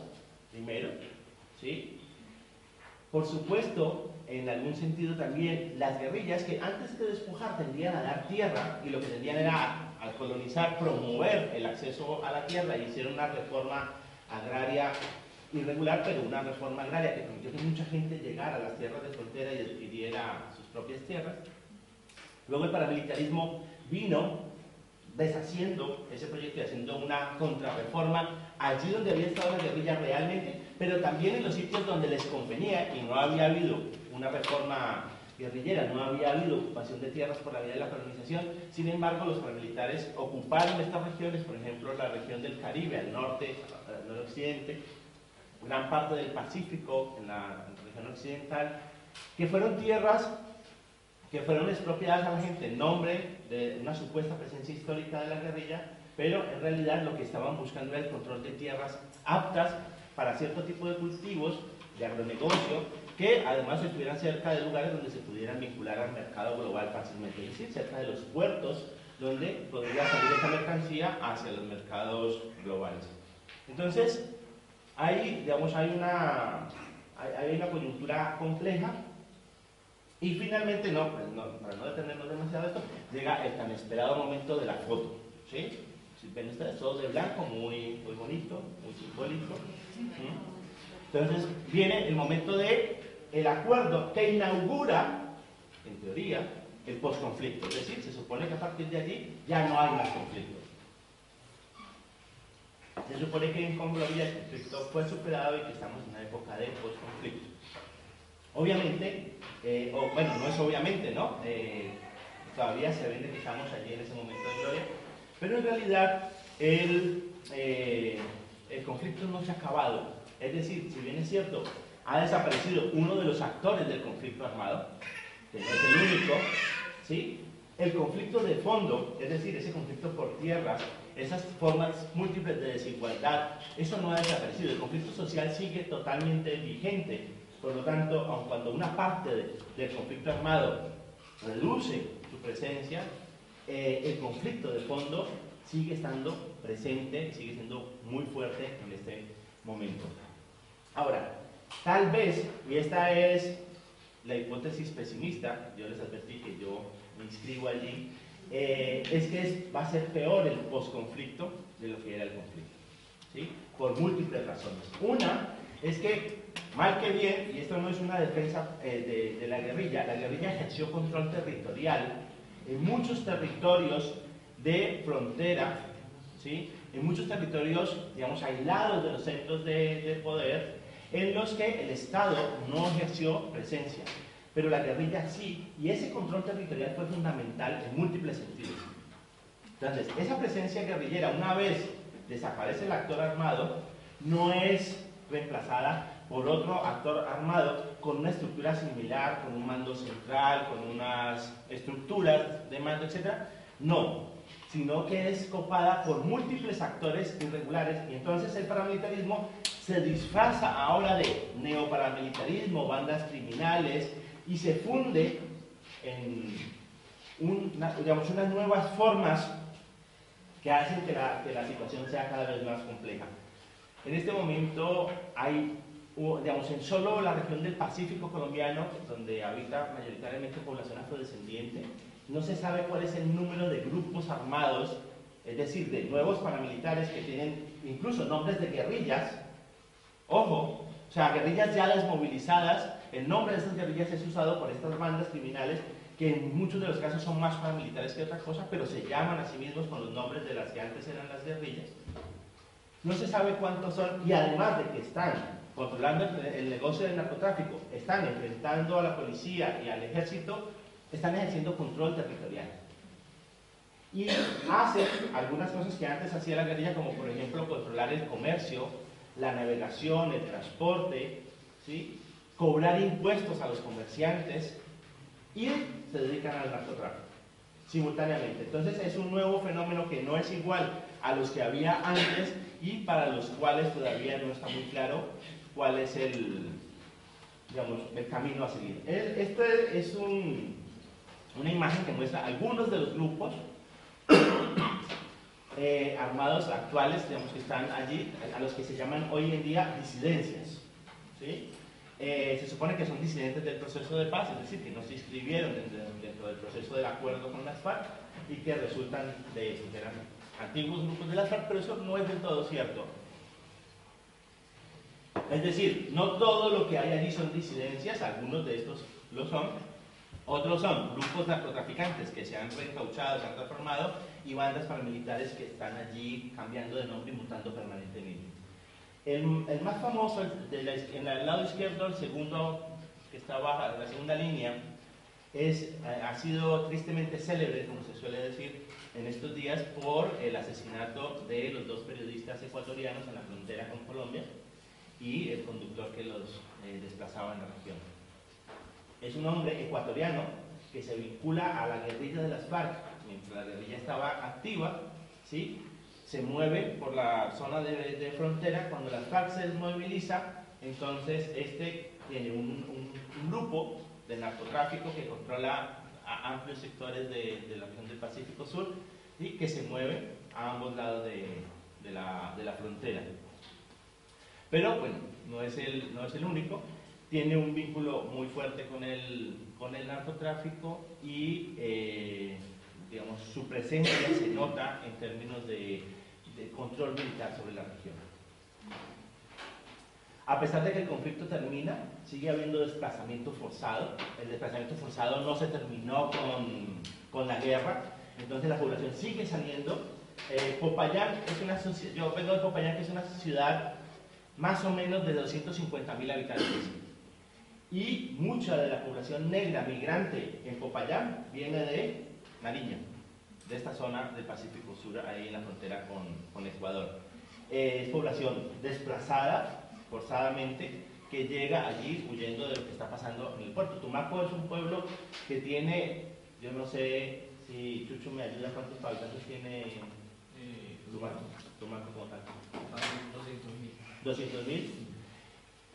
primero, ¿sí? Por supuesto, en algún sentido también, las guerrillas que antes de despojar tendían a dar tierra y lo que tendían era al colonizar promover el acceso a la tierra y hicieron una reforma agraria irregular, pero una reforma agraria que permitió que mucha gente llegara a las tierras de frontera y adquiriera sus propias tierras. Luego el paramilitarismo vino deshaciendo ese proyecto y haciendo una contrarreforma allí donde había estado la guerrilla realmente, pero también en los sitios donde les convenía y no había habido una reforma guerrillera, no había habido ocupación de tierras por la vía de la colonización, sin embargo los paramilitares ocuparon estas regiones, por ejemplo la región del Caribe, al norte, al noroccidente, gran parte del Pacífico, en la región occidental, que fueron tierras que fueron expropiadas a la gente en nombre de una supuesta presencia histórica de la guerrilla, pero en realidad lo que estaban buscando era el control de tierras aptas para cierto tipo de cultivos, de agronegocio, que además estuvieran cerca de lugares donde se pudieran vincular al mercado global fácilmente, es decir, cerca de los puertos donde podría salir esa mercancía hacia los mercados globales. Entonces, hay, digamos, hay una, hay, una coyuntura compleja y finalmente, no, pues para no detenernos demasiado esto, llega el tan esperado momento de la foto. ¿sí? Si ven ustedes, todo de blanco, muy, muy bonito, muy simbólico. Entonces viene el momento de acuerdo que inaugura, en teoría, el posconflicto. Es decir, se supone que a partir de allí ya no hay más conflicto. Se supone que en Colombia el conflicto fue superado y que estamos en una época de posconflicto. Obviamente, eh, bueno, no es obviamente, ¿no? Eh, todavía se vende que estamos allí en ese momento de gloria, pero en realidad el, eh, el conflicto no se ha acabado. Es decir, si bien es cierto, ha desaparecido uno de los actores del conflicto armado, que no es el único, ¿sí? el conflicto de fondo, es decir, ese conflicto por tierras, esas formas múltiples de desigualdad, eso no ha desaparecido. El conflicto social sigue totalmente vigente. Por lo tanto, aun cuando una parte del conflicto armado reduce su presencia, eh, el conflicto de fondo sigue estando presente, sigue siendo muy fuerte en este momento. Ahora, tal vez, y esta es la hipótesis pesimista, yo les advertí que yo me inscribo allí, eh, es que va a ser peor el posconflicto de lo que era el conflicto, ¿sí? por múltiples razones. Una es que, mal que bien, y esto no es una defensa eh, de, la guerrilla, la guerrilla ejerció control territorial en muchos territorios de frontera, ¿sí? en muchos territorios, digamos, aislados de los centros de poder, en los que el Estado no ejerció presencia, pero la guerrilla sí, y ese control territorial fue fundamental en múltiples sentidos. Entonces, esa presencia guerrillera, una vez desaparece el actor armado, no es reemplazada por otro actor armado con una estructura similar, con un mando central, con unas estructuras de mando, etc. No, sino que es copada por múltiples actores irregulares y entonces el paramilitarismo se disfraza ahora de neoparamilitarismo, bandas criminales y se funde en digamos, unas nuevas formas que hacen que la, que la situación sea cada vez más compleja. En este momento hay digamos, en solo la región del Pacífico colombiano, donde habita mayoritariamente población afrodescendiente, no se sabe cuál es el número de grupos armados, es decir, de nuevos paramilitares que tienen incluso nombres de guerrillas. Ojo, o sea, guerrillas ya desmovilizadas, el nombre de esas guerrillas es usado por estas bandas criminales que en muchos de los casos son más paramilitares que otra cosa, pero se llaman a sí mismos con los nombres de las que antes eran las guerrillas. No se sabe cuántos son y además de que están controlando el negocio del narcotráfico, están enfrentando a la policía y al ejército, están ejerciendo control territorial. Y hacen algunas cosas que antes hacía la guerrilla, como por ejemplo controlar el comercio, la navegación, el transporte, ¿sí? Cobrar impuestos a los comerciantes y se dedican al narcotráfico simultáneamente. Entonces es un nuevo fenómeno que no es igual a los que había antes y para los cuales todavía no está muy claro cuál es el, digamos, el camino a seguir. Este es una imagen que muestra algunos de los grupos eh, armados actuales, digamos, que están allí, a los que se llaman hoy en día disidencias. Eh, se supone que son disidentes del proceso de paz, es decir, que no se inscribieron dentro, del proceso del acuerdo con las FARC y que resultan de eso, que eran antiguos grupos de las FARC, pero eso no es del todo cierto. Es decir, no todo lo que hay allí son disidencias, algunos de estos lo son, otros son grupos narcotraficantes que se han reencauchado, se han transformado y bandas paramilitares que están allí cambiando de nombre y mutando permanentemente. El, más famoso, en el lado izquierdo, el segundo que está baja, la segunda línea, es, ha sido tristemente célebre, como se suele decir en estos días, por el asesinato de los dos periodistas ecuatorianos en la frontera con Colombia y el conductor que los eh, desplazaba en la región. Es un hombre ecuatoriano que se vincula a la guerrilla de las FARC, mientras la guerrilla estaba activa, ¿sí? Se mueve por la zona de, frontera, cuando las FARC se desmoviliza, entonces este tiene un, grupo de narcotráfico que controla a amplios sectores de, la región del Pacífico Sur y que se mueve a ambos lados de, la, frontera. Pero bueno, no es, el, no es el único, tiene un vínculo muy fuerte con el, con el narcotráfico y eh, digamos, su presencia se nota en términos de control militar sobre la región. A pesar de que el conflicto termina, sigue habiendo desplazamiento forzado. El desplazamiento forzado no se terminó con, con la guerra, entonces la población sigue saliendo. Eh, Popayán es una yo vengo de Popayán, que es una ciudad más o menos de 250 mil habitantes. Y mucha de la población negra migrante en Popayán viene de Nariño de esta zona del Pacífico Sur, ahí en la frontera con, Ecuador. Eh, es población desplazada forzadamente que llega allí huyendo de lo que está pasando en el puerto. Tumaco es un pueblo que tiene, yo no sé si Chucho me ayuda, ¿cuántos habitantes tiene eh, Tumaco? Tumaco como tal. 200 mil.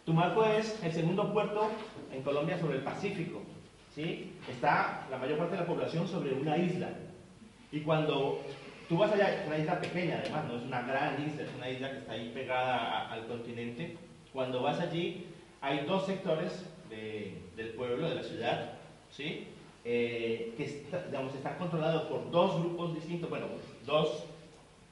Tumaco es el segundo puerto en Colombia sobre el Pacífico. ¿Sí? Está la mayor parte de la población sobre una isla. Y cuando tú vas allá, es una isla pequeña además, no es una gran isla, es una isla que está ahí pegada al continente. Cuando vas allí, hay dos sectores del pueblo, de la ciudad, ¿sí? Eh, que digamos, están controlados por dos grupos distintos, bueno, dos,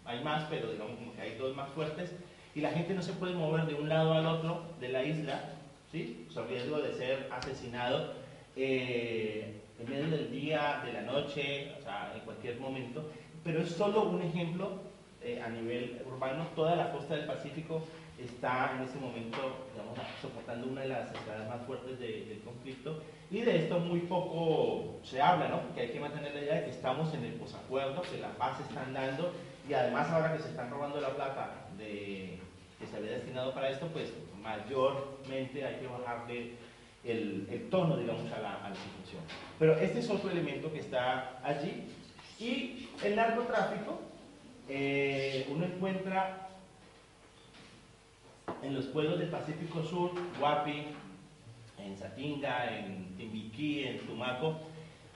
hay más, pero digamos que hay dos más fuertes, y la gente no se puede mover de un lado al otro de la isla, ¿sí? Sobre riesgo de ser asesinado. Eh, en medio del día, de la noche, o sea, en cualquier momento, pero es solo un ejemplo eh, a nivel urbano. Toda la costa del Pacífico está en este momento, digamos, soportando una de las escalas más fuertes del conflicto y de esto muy poco se habla, ¿no? Porque hay que mantener la idea de que estamos en el posacuerdo, que la paz se están dando y además ahora que se están robando la plata de, que se había destinado para esto, pues mayormente hay que bajarle el, tono, digamos, a la, a la, situación. Pero este es otro elemento que está allí. Y el narcotráfico, eh, uno encuentra en los pueblos del Pacífico Sur, Guapi, en Satinga, en Timbiquí, en Tumaco,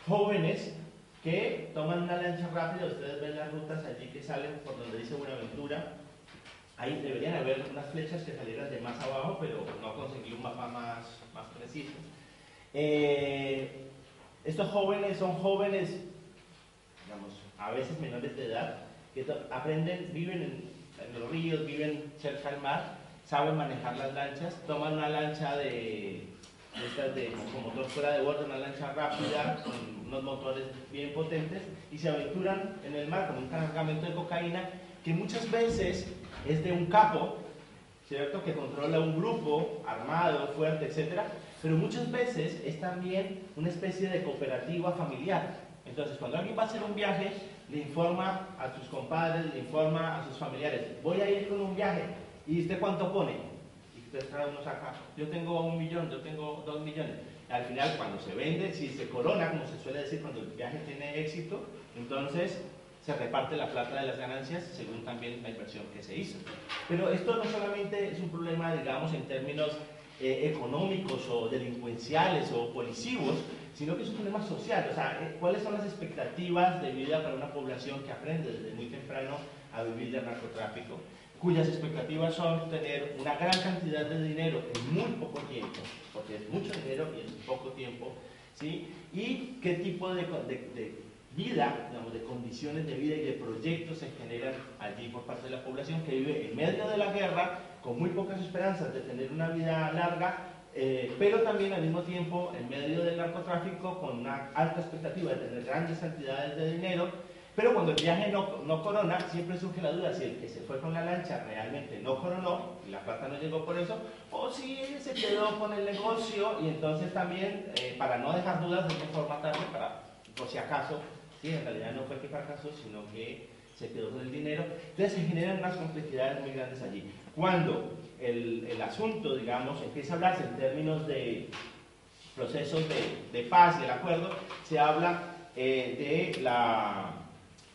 jóvenes que toman una lancha rápida, ustedes ven las rutas allí que salen por donde dice Buenaventura, Ahí deberían haber unas flechas que salieran de más abajo, pero no conseguí un mapa más, más preciso. Eh, estos jóvenes son jóvenes, digamos, a veces menores de edad, que aprenden, viven en, los ríos, viven cerca al mar, saben manejar las lanchas, toman una lancha de, estas de con motor fuera de bordo, una lancha rápida, con unos motores bien potentes, y se aventuran en el mar con un cargamento de cocaína que muchas veces es de un capo, ¿cierto? Que controla un grupo armado, fuerte, etc. Pero muchas veces es también una especie de cooperativa familiar. Entonces, cuando alguien va a hacer un viaje, le informa a sus compadres, le informa a sus familiares, voy a ir con un viaje, ¿y usted cuánto pone? Y usted cada uno saca, yo tengo un millón, yo tengo dos millones. Al final, cuando se vende, si se corona, como se suele decir, cuando el viaje tiene éxito, entonces se reparte la plata de las ganancias según también la inversión que se hizo. Pero esto no solamente es un problema, digamos, en términos eh, económicos o delincuenciales o policivos, sino que es un problema social. O sea, eh, ¿cuáles son las expectativas de vida para una población que aprende desde muy temprano a vivir del narcotráfico? cuyas expectativas son tener una gran cantidad de dinero en muy poco tiempo, porque es mucho dinero y en poco tiempo, ¿sí? Y qué tipo de, vida, de condiciones de vida y de proyectos se generan allí por parte de la población que vive en medio de la guerra, con muy pocas esperanzas de tener una vida larga, eh, pero también al mismo tiempo en medio del narcotráfico con una alta expectativa de tener grandes cantidades de dinero. Pero cuando el viaje no, no corona, siempre surge la duda si el que se fue con la lancha realmente no coronó y la plata no llegó por eso, o si se quedó con el negocio. Y entonces también, eh, para no dejar dudas de qué forma tarde, para, por si acaso, sí, en realidad no fue que fracasó, sino que se quedó con el dinero. Entonces se generan unas complejidades muy grandes allí. Cuando el, el asunto, digamos, empieza a hablarse en términos de procesos de, de paz y el acuerdo, se habla eh, de la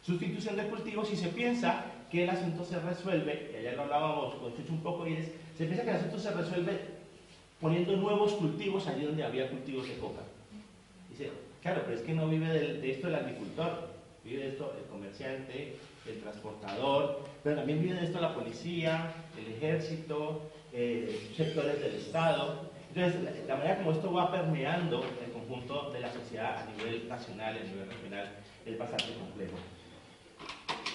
sustitución de cultivos y se piensa que el asunto se resuelve, y ayer lo hablábamos con Chucho un poco, y es, se piensa que el asunto se resuelve poniendo nuevos cultivos allí donde había cultivos de coca. Dice, claro, pero es que no vive de, esto el agricultor, vive de esto el comerciante, el transportador, pero también vive de esto la policía, el ejército, eh, sectores del Estado. Entonces, la, la, manera como esto va permeando el conjunto de la sociedad a nivel nacional a nivel regional es bastante complejo.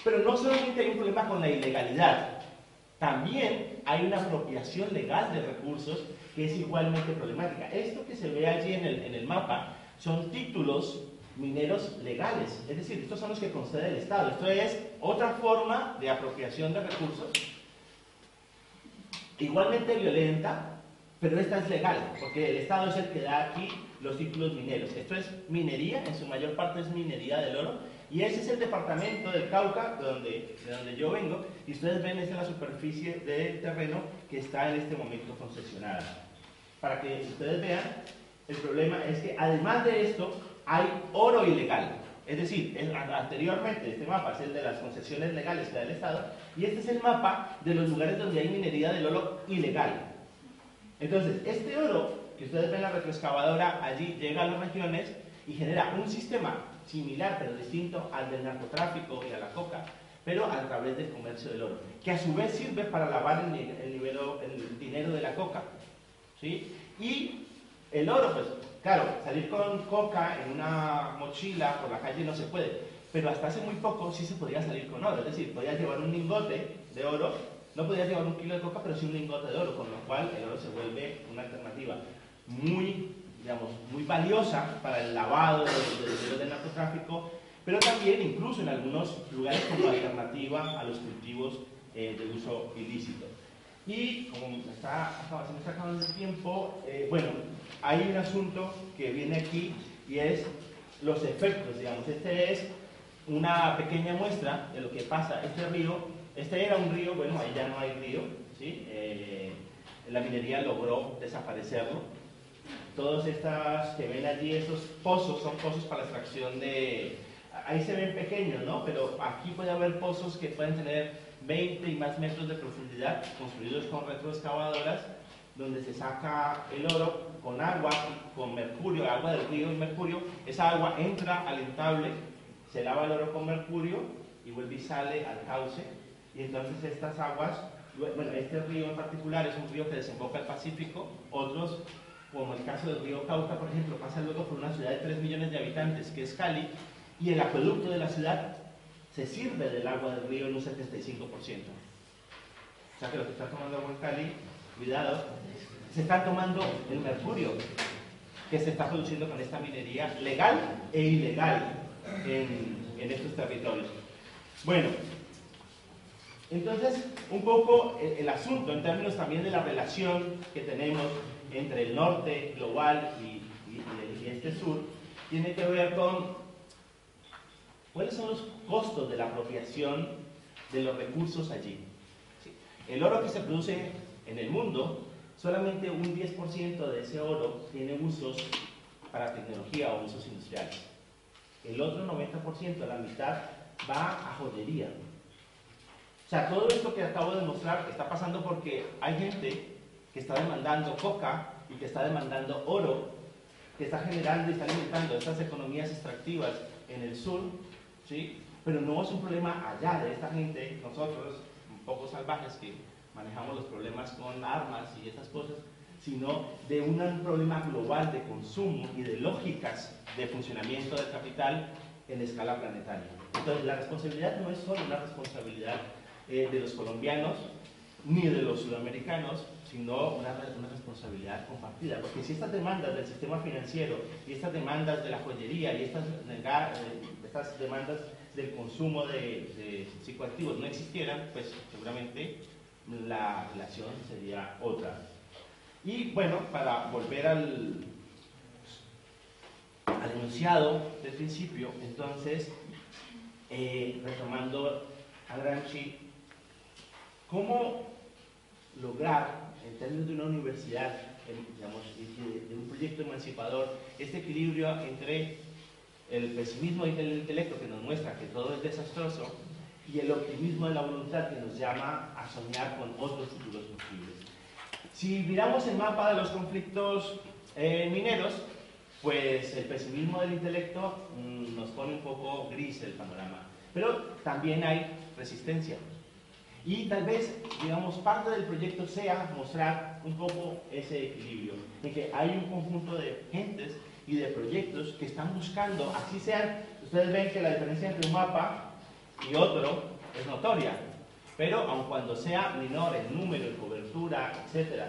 Pero no solamente hay un problema con la ilegalidad, también hay una apropiación legal de recursos que es igualmente problemática. Esto que se ve allí en en el mapa son títulos mineros legales, es decir, estos son los que concede el Estado. Esto es otra forma de apropiación de recursos, igualmente violenta, pero esta es legal, porque el Estado es el que da aquí los títulos mineros. Esto es minería, en su mayor parte es minería del oro, y ese es el departamento del Cauca, de donde, de donde yo vengo, y ustedes ven, esta es la superficie del terreno que está en este momento concesionada. Para que ustedes vean, el problema es que además de esto, hay oro ilegal. Es decir, anteriormente este mapa es el de las concesiones legales que da el Estado, y este es el mapa de los lugares donde hay minería del oro ilegal. Entonces, este oro que ustedes ven en la retroexcavadora allí llega a las regiones y genera un sistema similar pero distinto al del narcotráfico y a la coca, pero a través del comercio del oro, que a su vez sirve para lavar el dinero de la coca. ¿sí? Y el oro, pues claro, salir con coca en una mochila por la calle no se puede, pero hasta hace muy poco sí se podía salir con oro, es decir, podías llevar un lingote de oro, no podías llevar un kilo de coca, pero sí un lingote de oro, con lo cual el oro se vuelve una alternativa muy digamos, muy valiosa para el lavado del dinero del narcotráfico, pero también incluso en algunos lugares como alternativa a los cultivos eh, de uso ilícito. Y como está, se está acabando el tiempo, eh, bueno, hay un asunto que viene aquí y es los efectos, digamos. Este es una pequeña muestra de lo que pasa. Este río, este era un río, bueno, ahí ya no hay río, ¿sí? Eh, la minería logró desaparecerlo, Todas estas que ven allí, esos pozos, son pozos para la extracción de... Ahí se ven pequeños, ¿no? Pero aquí puede haber pozos que pueden tener 20 y más metros de profundidad, construidos con retroexcavadoras, donde se saca el oro con agua, con mercurio, agua del río y mercurio. Esa agua entra al entable, se lava el oro con mercurio y vuelve y sale al cauce. Y entonces estas aguas, bueno, este río en particular es un río que desemboca al Pacífico, otros como el caso del río Cauca, por ejemplo, pasa luego por una ciudad de 3 millones de habitantes, que es Cali, y el acueducto de la ciudad se sirve del agua del río en un 75%. O sea que lo que está tomando agua en Cali, cuidado, se está tomando el mercurio que se está produciendo con esta minería legal e ilegal en, estos territorios. Bueno, entonces, un poco el, el, asunto en términos también de la relación que tenemos entre el norte global y, y, este sur, tiene que ver con cuáles son los costos de la apropiación de los recursos allí. ¿Sí? El oro que se produce en el mundo, solamente un 10% de ese oro tiene usos para tecnología o usos industriales. El otro 90%, la mitad, va a joyería. O sea, todo esto que acabo de mostrar está pasando porque hay gente que está demandando coca y que está demandando oro, que está generando y está alimentando estas economías extractivas en el sur, ¿sí? pero no es un problema allá de esta gente, nosotros, un poco salvajes que manejamos los problemas con armas y estas cosas, sino de un problema global de consumo y de lógicas de funcionamiento del capital en escala planetaria. Entonces, la responsabilidad no es solo una responsabilidad eh, de los colombianos ni de los sudamericanos, sino una, una, responsabilidad compartida. Porque si estas demandas del sistema financiero y estas demandas de la joyería y estas, estas demandas del consumo de, psicoactivos no existieran, pues seguramente la relación sería otra. Y bueno, para volver al, al enunciado del principio, entonces, eh, retomando a Gramsci, ¿cómo lograr, en términos de una universidad, digamos, de un proyecto emancipador, este equilibrio entre el pesimismo del intelecto que nos muestra que todo es desastroso y el optimismo de la voluntad que nos llama a soñar con otros futuros posibles. Si miramos el mapa de los conflictos eh, mineros, pues el pesimismo del intelecto mm, nos pone un poco gris el panorama. Pero también hay resistencia. Y tal vez, digamos, parte del proyecto sea mostrar un poco ese equilibrio, en que hay un conjunto de gentes y de proyectos que están buscando, así sean, ustedes ven que la diferencia entre un mapa y otro es notoria, pero aun cuando sea menor en número, en cobertura, etc.,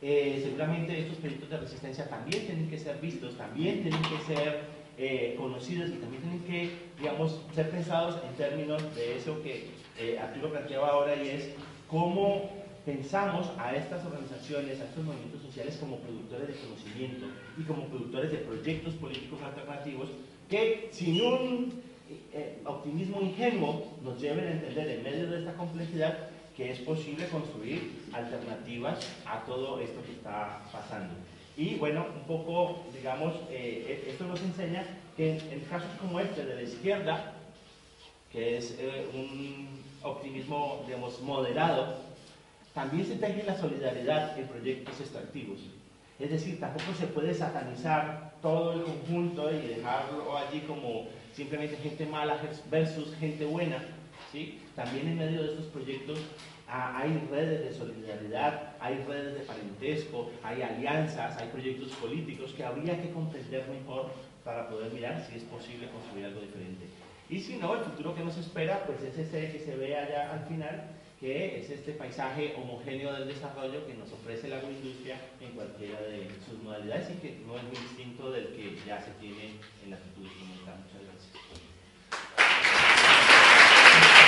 eh, seguramente estos proyectos de resistencia también tienen que ser vistos, también tienen que ser eh, conocidos y también tienen que, digamos, ser pensados en términos de eso que eh, Arturo planteaba ahora y es cómo pensamos a estas organizaciones, a estos movimientos sociales como productores de conocimiento y como productores de proyectos políticos alternativos que sin un eh, optimismo ingenuo nos lleven a entender en medio de esta complejidad que es posible construir alternativas a todo esto que está pasando. Y bueno, un poco, digamos, eh, esto nos enseña que en, casos como este de la izquierda, que es eh, un optimismo, digamos, moderado, también se teje la solidaridad en proyectos extractivos. Es decir, tampoco se puede satanizar todo el conjunto y dejarlo allí como simplemente gente mala versus gente buena. ¿sí? También en medio de estos proyectos ah, hay redes de solidaridad, hay redes de parentesco, hay alianzas, hay proyectos políticos que habría que comprender mejor para poder mirar si es posible construir algo diferente. Y si no, el futuro que nos espera, pues es ese que se ve allá al final, que es este paisaje homogéneo del desarrollo que nos ofrece la agroindustria en cualquiera de sus modalidades y que no es muy distinto del que ya se tiene en la cultura Muchas gracias.